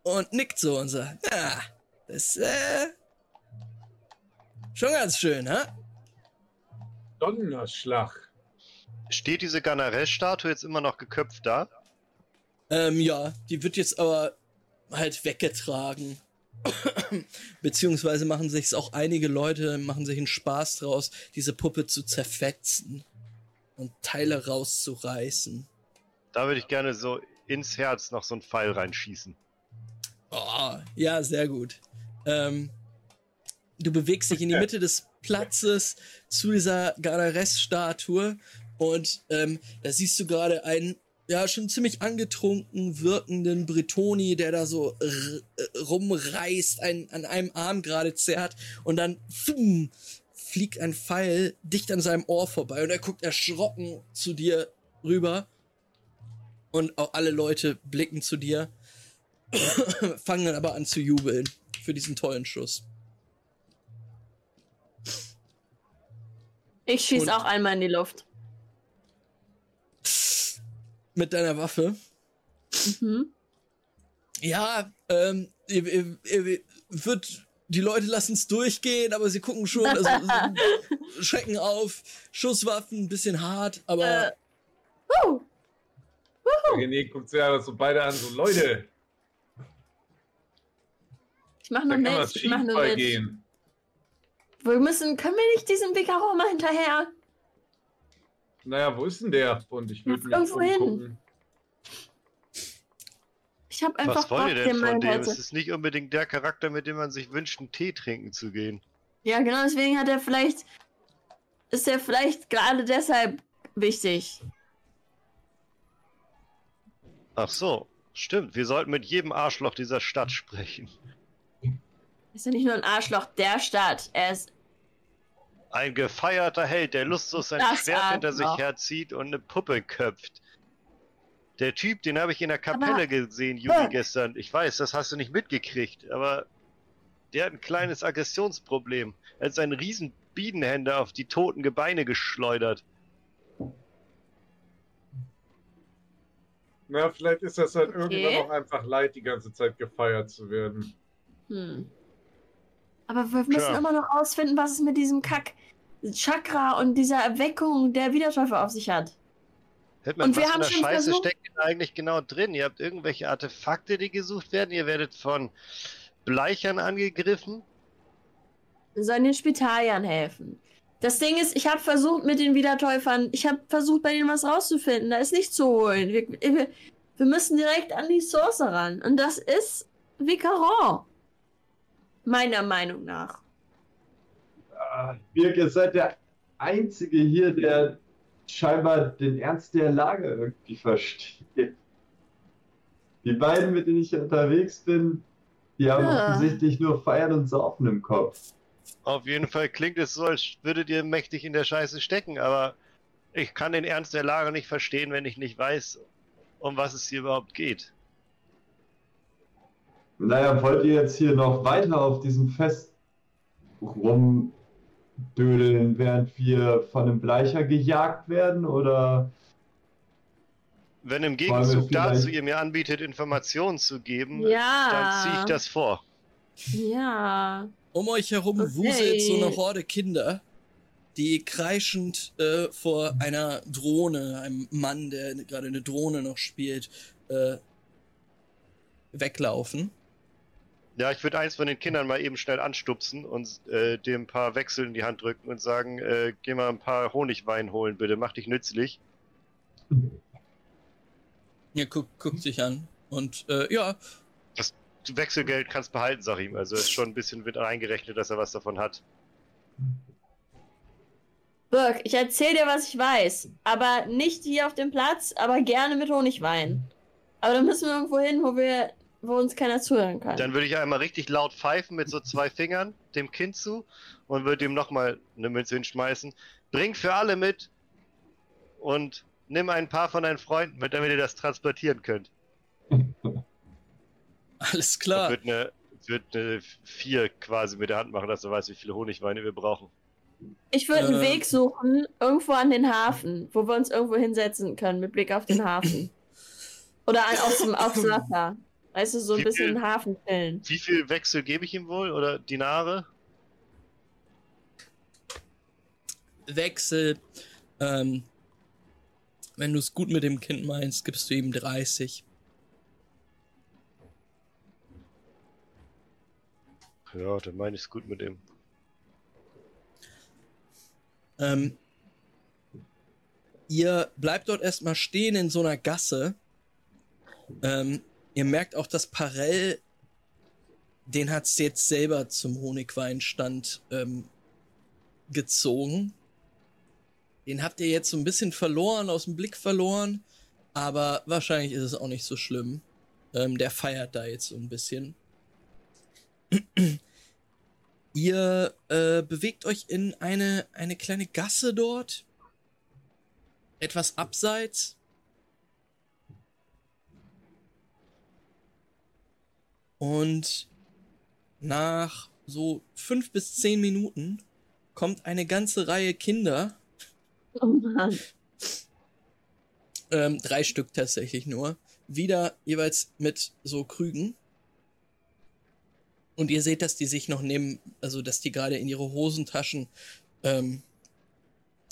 und nickt so und sagt, ja, das, äh, Schon ganz schön, hä? Donnerschlag. Steht diese Ganares-Statue jetzt immer noch geköpft da? Ähm, ja, die wird jetzt aber halt weggetragen. [coughs] Beziehungsweise machen sich auch einige Leute, machen sich einen Spaß draus, diese Puppe zu zerfetzen und Teile rauszureißen. Da würde ich gerne so ins Herz noch so einen Pfeil reinschießen. Oh, ja, sehr gut. Ähm, du bewegst dich in die Mitte des Platzes zu dieser Ganares-Statue und ähm, da siehst du gerade einen ja schon ziemlich angetrunken wirkenden Bretoni, der da so rumreißt, ein, an einem Arm gerade zerrt und dann pfumm, fliegt ein Pfeil dicht an seinem Ohr vorbei und er guckt erschrocken zu dir rüber und auch alle Leute blicken zu dir, [coughs] fangen dann aber an zu jubeln für diesen tollen Schuss. Ich schieß auch einmal in die Luft. Mit deiner Waffe? Mhm. Ja, ähm, ihr, ihr, ihr wird, die Leute lassen es durchgehen, aber sie gucken schon, also [laughs] schrecken auf, Schusswaffen, ein bisschen hart, aber. Äh. Uh. René guckt sich ja so beide an, so Leute, Ich mach nur mit. Ich mach nur mit. gehen. Wir müssen, können wir nicht diesem Vigaro mal hinterher? Naja, wo ist denn der? Und ich würde mich Irgendwo hin. Ich hab einfach Was wollt ihr denn von dem? Es ist nicht unbedingt der Charakter, mit dem man sich wünscht, einen Tee trinken zu gehen. Ja, genau, deswegen hat er vielleicht. Ist er vielleicht gerade deshalb wichtig. Ach so, stimmt. Wir sollten mit jedem Arschloch dieser Stadt sprechen. Ist ja nicht nur ein Arschloch der Stadt. Er ist. Ein gefeierter Held, der lustlos sein Das Schwert hinter sich herzieht und eine Puppe köpft. Der Typ, den habe ich in der Kapelle Aber- gesehen, Juli, Äh. gestern. Ich weiß, das hast du nicht mitgekriegt, aber der hat ein kleines Aggressionsproblem. Er hat seinen riesen Bienenhänder auf die toten Gebeine geschleudert. Na, vielleicht ist das halt Okay. irgendwann auch einfach leid, die ganze Zeit gefeiert zu werden. Hm. Aber wir müssen Tja. immer noch rausfinden, was es mit diesem Kack Chakra und dieser Erweckung der Wiedertäufer auf sich hat. Hört Und wir haben schon Scheiße versucht- steckt denn eigentlich genau drin? Ihr habt irgendwelche Artefakte, die gesucht werden. Ihr werdet von Bleichern angegriffen. Wir sollen den Spitaliern helfen. Das Ding ist, ich habe versucht mit den Wiedertäufern, ich habe versucht, bei denen was rauszufinden. Da ist nichts zu holen. Wir, wir, wir müssen direkt an die Source ran. Und das ist Vicaron. Meiner Meinung nach. Ah, Birk, ihr seid der Einzige hier, der scheinbar den Ernst der Lage irgendwie versteht. Die beiden, mit denen ich hier unterwegs bin, die haben Ja. offensichtlich nur Feiern und Saufen im Kopf. Auf jeden Fall klingt es so, als würdet ihr mächtig in der Scheiße stecken, aber ich kann den Ernst der Lage nicht verstehen, wenn ich nicht weiß, um was es hier überhaupt geht. Naja, wollt ihr jetzt hier noch weiter auf diesem Fest rumdödeln, während wir von einem Bleicher gejagt werden? Oder Wenn im Gegenzug dazu ihr mir anbietet, Informationen zu geben, Ja. dann ziehe ich das vor. Ja. Um euch herum Okay. wuselt so eine Horde Kinder, die kreischend äh, vor einer Drohne, einem Mann, der gerade eine Drohne noch spielt, äh, weglaufen. Ja, ich würde eins von den Kindern mal eben schnell anstupsen und äh, dem ein paar Wechsel in die Hand drücken und sagen, äh, geh mal ein paar Honigwein holen, bitte, mach dich nützlich. Ja, guckt guckt sich an. Und äh, ja, Wechselgeld kannst behalten, sag ich ihm. Also ist schon ein bisschen mit reingerechnet, dass er was davon hat. Birk, ich erzähl dir, was ich weiß. Aber nicht hier auf dem Platz, aber gerne mit Honigwein. Aber dann müssen wir irgendwo hin, wo wir, wo uns keiner zuhören kann. Dann würde ich einmal richtig laut pfeifen mit so zwei Fingern dem Kind zu und würde ihm nochmal eine Münze hinschmeißen. Bring für alle mit und nimm ein paar von deinen Freunden mit, damit ihr das transportieren könnt. [laughs] alles Ich klar. würde eine, würd eine vier quasi mit der Hand machen, dass du weißt, wie viele Honigweine wir brauchen. Ich würde einen Ähm. Weg suchen, irgendwo an den Hafen, wo wir uns irgendwo hinsetzen können, mit Blick auf den Hafen. [laughs] Oder an, aufs, aufs Wasser. Weißt du, so ein Wie bisschen viel- im Hafen chillen. Wie viel Wechsel gebe ich ihm wohl? Oder Dinare? Wechsel. Ähm, wenn du es gut mit dem Kind meinst, gibst du ihm 30. Ja, dann meine ich es gut mit dem. Ähm, ihr bleibt dort erstmal stehen in so einer Gasse. Ähm, ihr merkt auch, dass Parell, den hat es jetzt selber zum Honigweinstand ähm, gezogen. Den habt ihr jetzt so ein bisschen verloren, aus dem Blick verloren. Aber wahrscheinlich ist es auch nicht so schlimm. Ähm, der feiert da jetzt so ein bisschen. [clears throat] Ihr äh, bewegt euch in eine, eine kleine Gasse dort. Etwas abseits. Und nach so fünf bis zehn Minuten kommt eine ganze Reihe Kinder. Oh Mann. Ähm, drei Stück tatsächlich nur. Wieder jeweils mit so Krügen. Und ihr seht, dass die sich noch nehmen, also dass die gerade in ihre Hosentaschen ähm,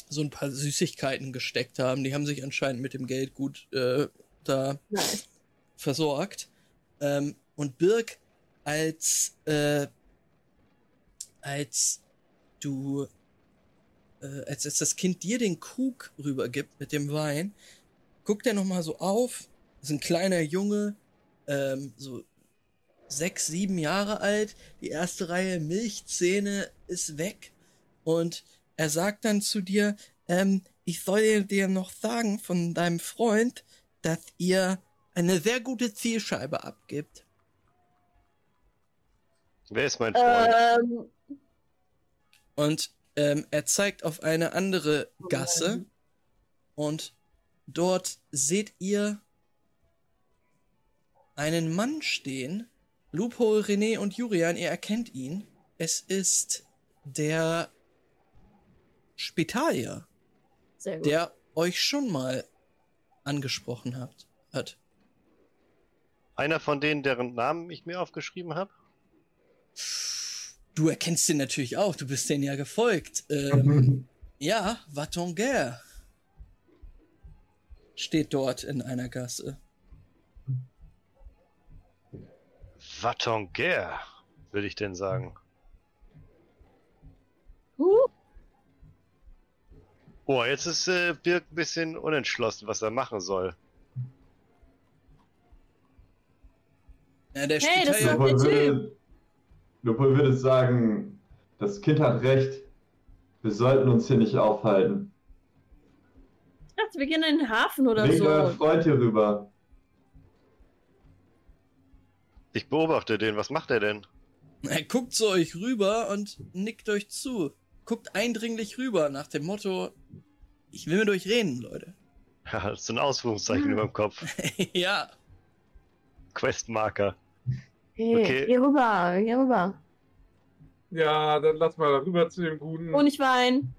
so ein paar Süßigkeiten gesteckt haben. Die haben sich anscheinend mit dem Geld gut äh, da Nice. versorgt. Ähm, und Birk, als, äh, als du, äh, als, als das Kind dir den Krug rübergibt mit dem Wein, guckt er nochmal so auf. Ist ein kleiner Junge, ähm, so sechs, sieben Jahre alt. Die erste Reihe Milchzähne ist weg. Und er sagt dann zu dir, ähm, ich soll dir noch sagen von deinem Freund, dass ihr eine sehr gute Zielscheibe abgibt. Wer ist mein Freund? Ähm, Und ähm, er zeigt auf eine andere Gasse. Und dort seht ihr einen Mann stehen. Lupo, René und Julian, ihr erkennt ihn. Es ist der Spitalier, der euch schon mal angesprochen hat. Einer von denen, deren Namen ich mir aufgeschrieben habe? Du erkennst den natürlich auch, du bist denen ja gefolgt. Ähm, [laughs] ja, Vatonguer steht dort in einer Gasse. Watonger, würde ich denn sagen. Huh, Oh, jetzt ist äh, Birk ein bisschen unentschlossen, was er machen soll. Ja, der Hey, das ist doch- Lupo der würde, Lupo würde sagen, das Kind hat recht. Wir sollten uns hier nicht aufhalten. ich dachte, wir gehen in den Hafen oder Bringt euren so. Freund hier rüber. Ich beobachte den, was macht er denn? er guckt zu euch rüber und nickt euch zu. Guckt eindringlich rüber nach dem Motto, ich will mit euch reden, Leute. Ja, [laughs] das ist so ein Ausrufungszeichen über dem Kopf. [laughs] ja, Questmarker. Hey, Okay. geh rüber, geh rüber. Ja, dann lass mal rüber zu dem Guten. Honigwein.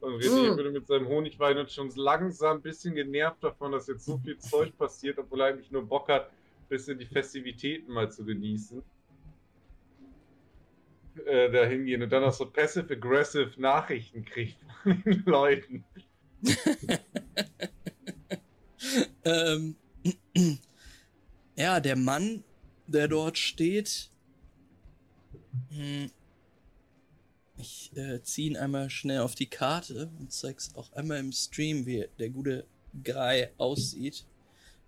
Und René Mm. würde mit seinem Honigwein und schon langsam ein bisschen genervt davon, dass jetzt so viel Zeug passiert, obwohl er eigentlich nur Bock hat, ein bisschen die Festivitäten mal zu genießen. Äh, da hingehen und dann auch so passive-aggressive Nachrichten kriegt von [laughs] den Leuten. [laughs] ähm, [clears throat] ja, der Mann, der dort steht. Hm, Ich äh, ziehe ihn einmal schnell auf die Karte und zeig's auch einmal im Stream, wie der gute Guy aussieht.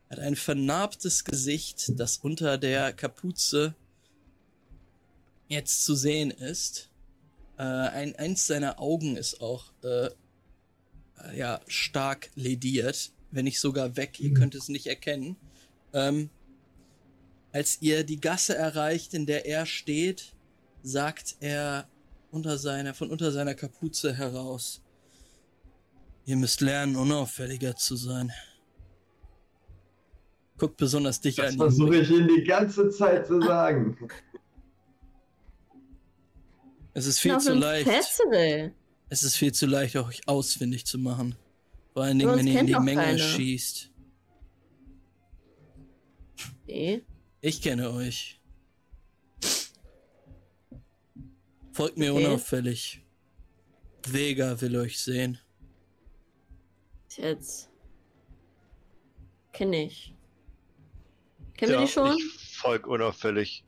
Er hat ein vernarbtes Gesicht, das unter der Kapuze jetzt zu sehen ist. Äh, ein, eins seiner Augen ist auch äh, ja, stark lediert, wenn nicht sogar weg. Ihr könnt es nicht erkennen. Ähm, als ihr die Gasse erreicht, in der er steht, sagt er unter seiner, von unter seiner Kapuze heraus: Ihr müsst lernen, unauffälliger zu sein. Guckt besonders dich Das an. versuche ich Ihnen die ganze Zeit zu sagen. Es ist viel zu leicht. Festival. Es ist viel zu leicht, euch ausfindig zu machen. Vor allen Dingen, wenn ihr in die Menge keiner. schießt. Nee. Ich kenne euch. Folgt mir Okay. unauffällig. Vega will euch sehen. Jetzt. Kenne ich. Kennen wir die schon? Ich folg unauffällig.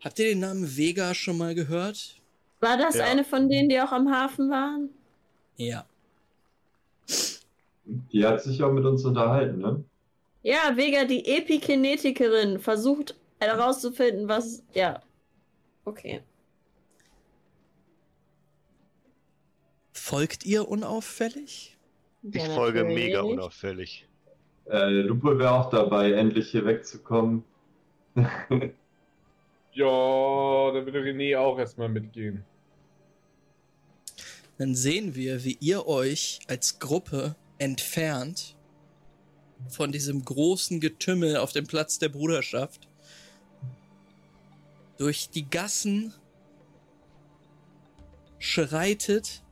Habt ihr den Namen Vega schon mal gehört? War das Ja. eine von denen, die auch am Hafen waren? Ja. Die hat sich auch mit uns unterhalten, ne? Ja, Vega, die Epikinetikerin, versucht herauszufinden, was. Ja. Okay. Folgt ihr unauffällig? Ich Ja, folge mega unauffällig. Äh, Lupo wäre auch dabei, endlich hier wegzukommen. [laughs] Ja, da würde René auch erstmal mitgehen. Dann sehen wir, wie ihr euch als Gruppe entfernt von diesem großen Getümmel auf dem Platz der Bruderschaft durch die Gassen schreitet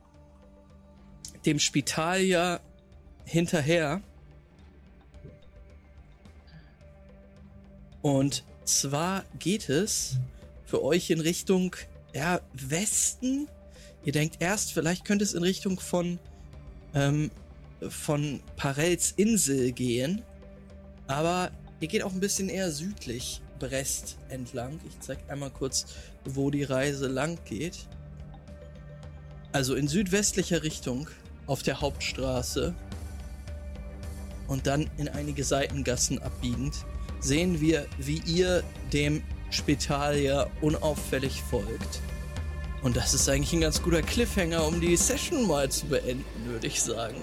dem Spitalier hinterher. Und zwar geht es für euch in Richtung ja, Westen. Ihr denkt erst, vielleicht könnte es in Richtung von, ähm, von Parels Insel gehen. Aber ihr geht auch ein bisschen eher südlich Brest entlang. Ich zeig einmal kurz, wo die Reise lang geht. Also in südwestlicher Richtung auf der Hauptstraße und dann in einige Seitengassen abbiegend sehen wir, wie ihr dem Spitalier unauffällig folgt. Und das ist eigentlich ein ganz guter Cliffhanger, um die Session mal zu beenden, würde ich sagen.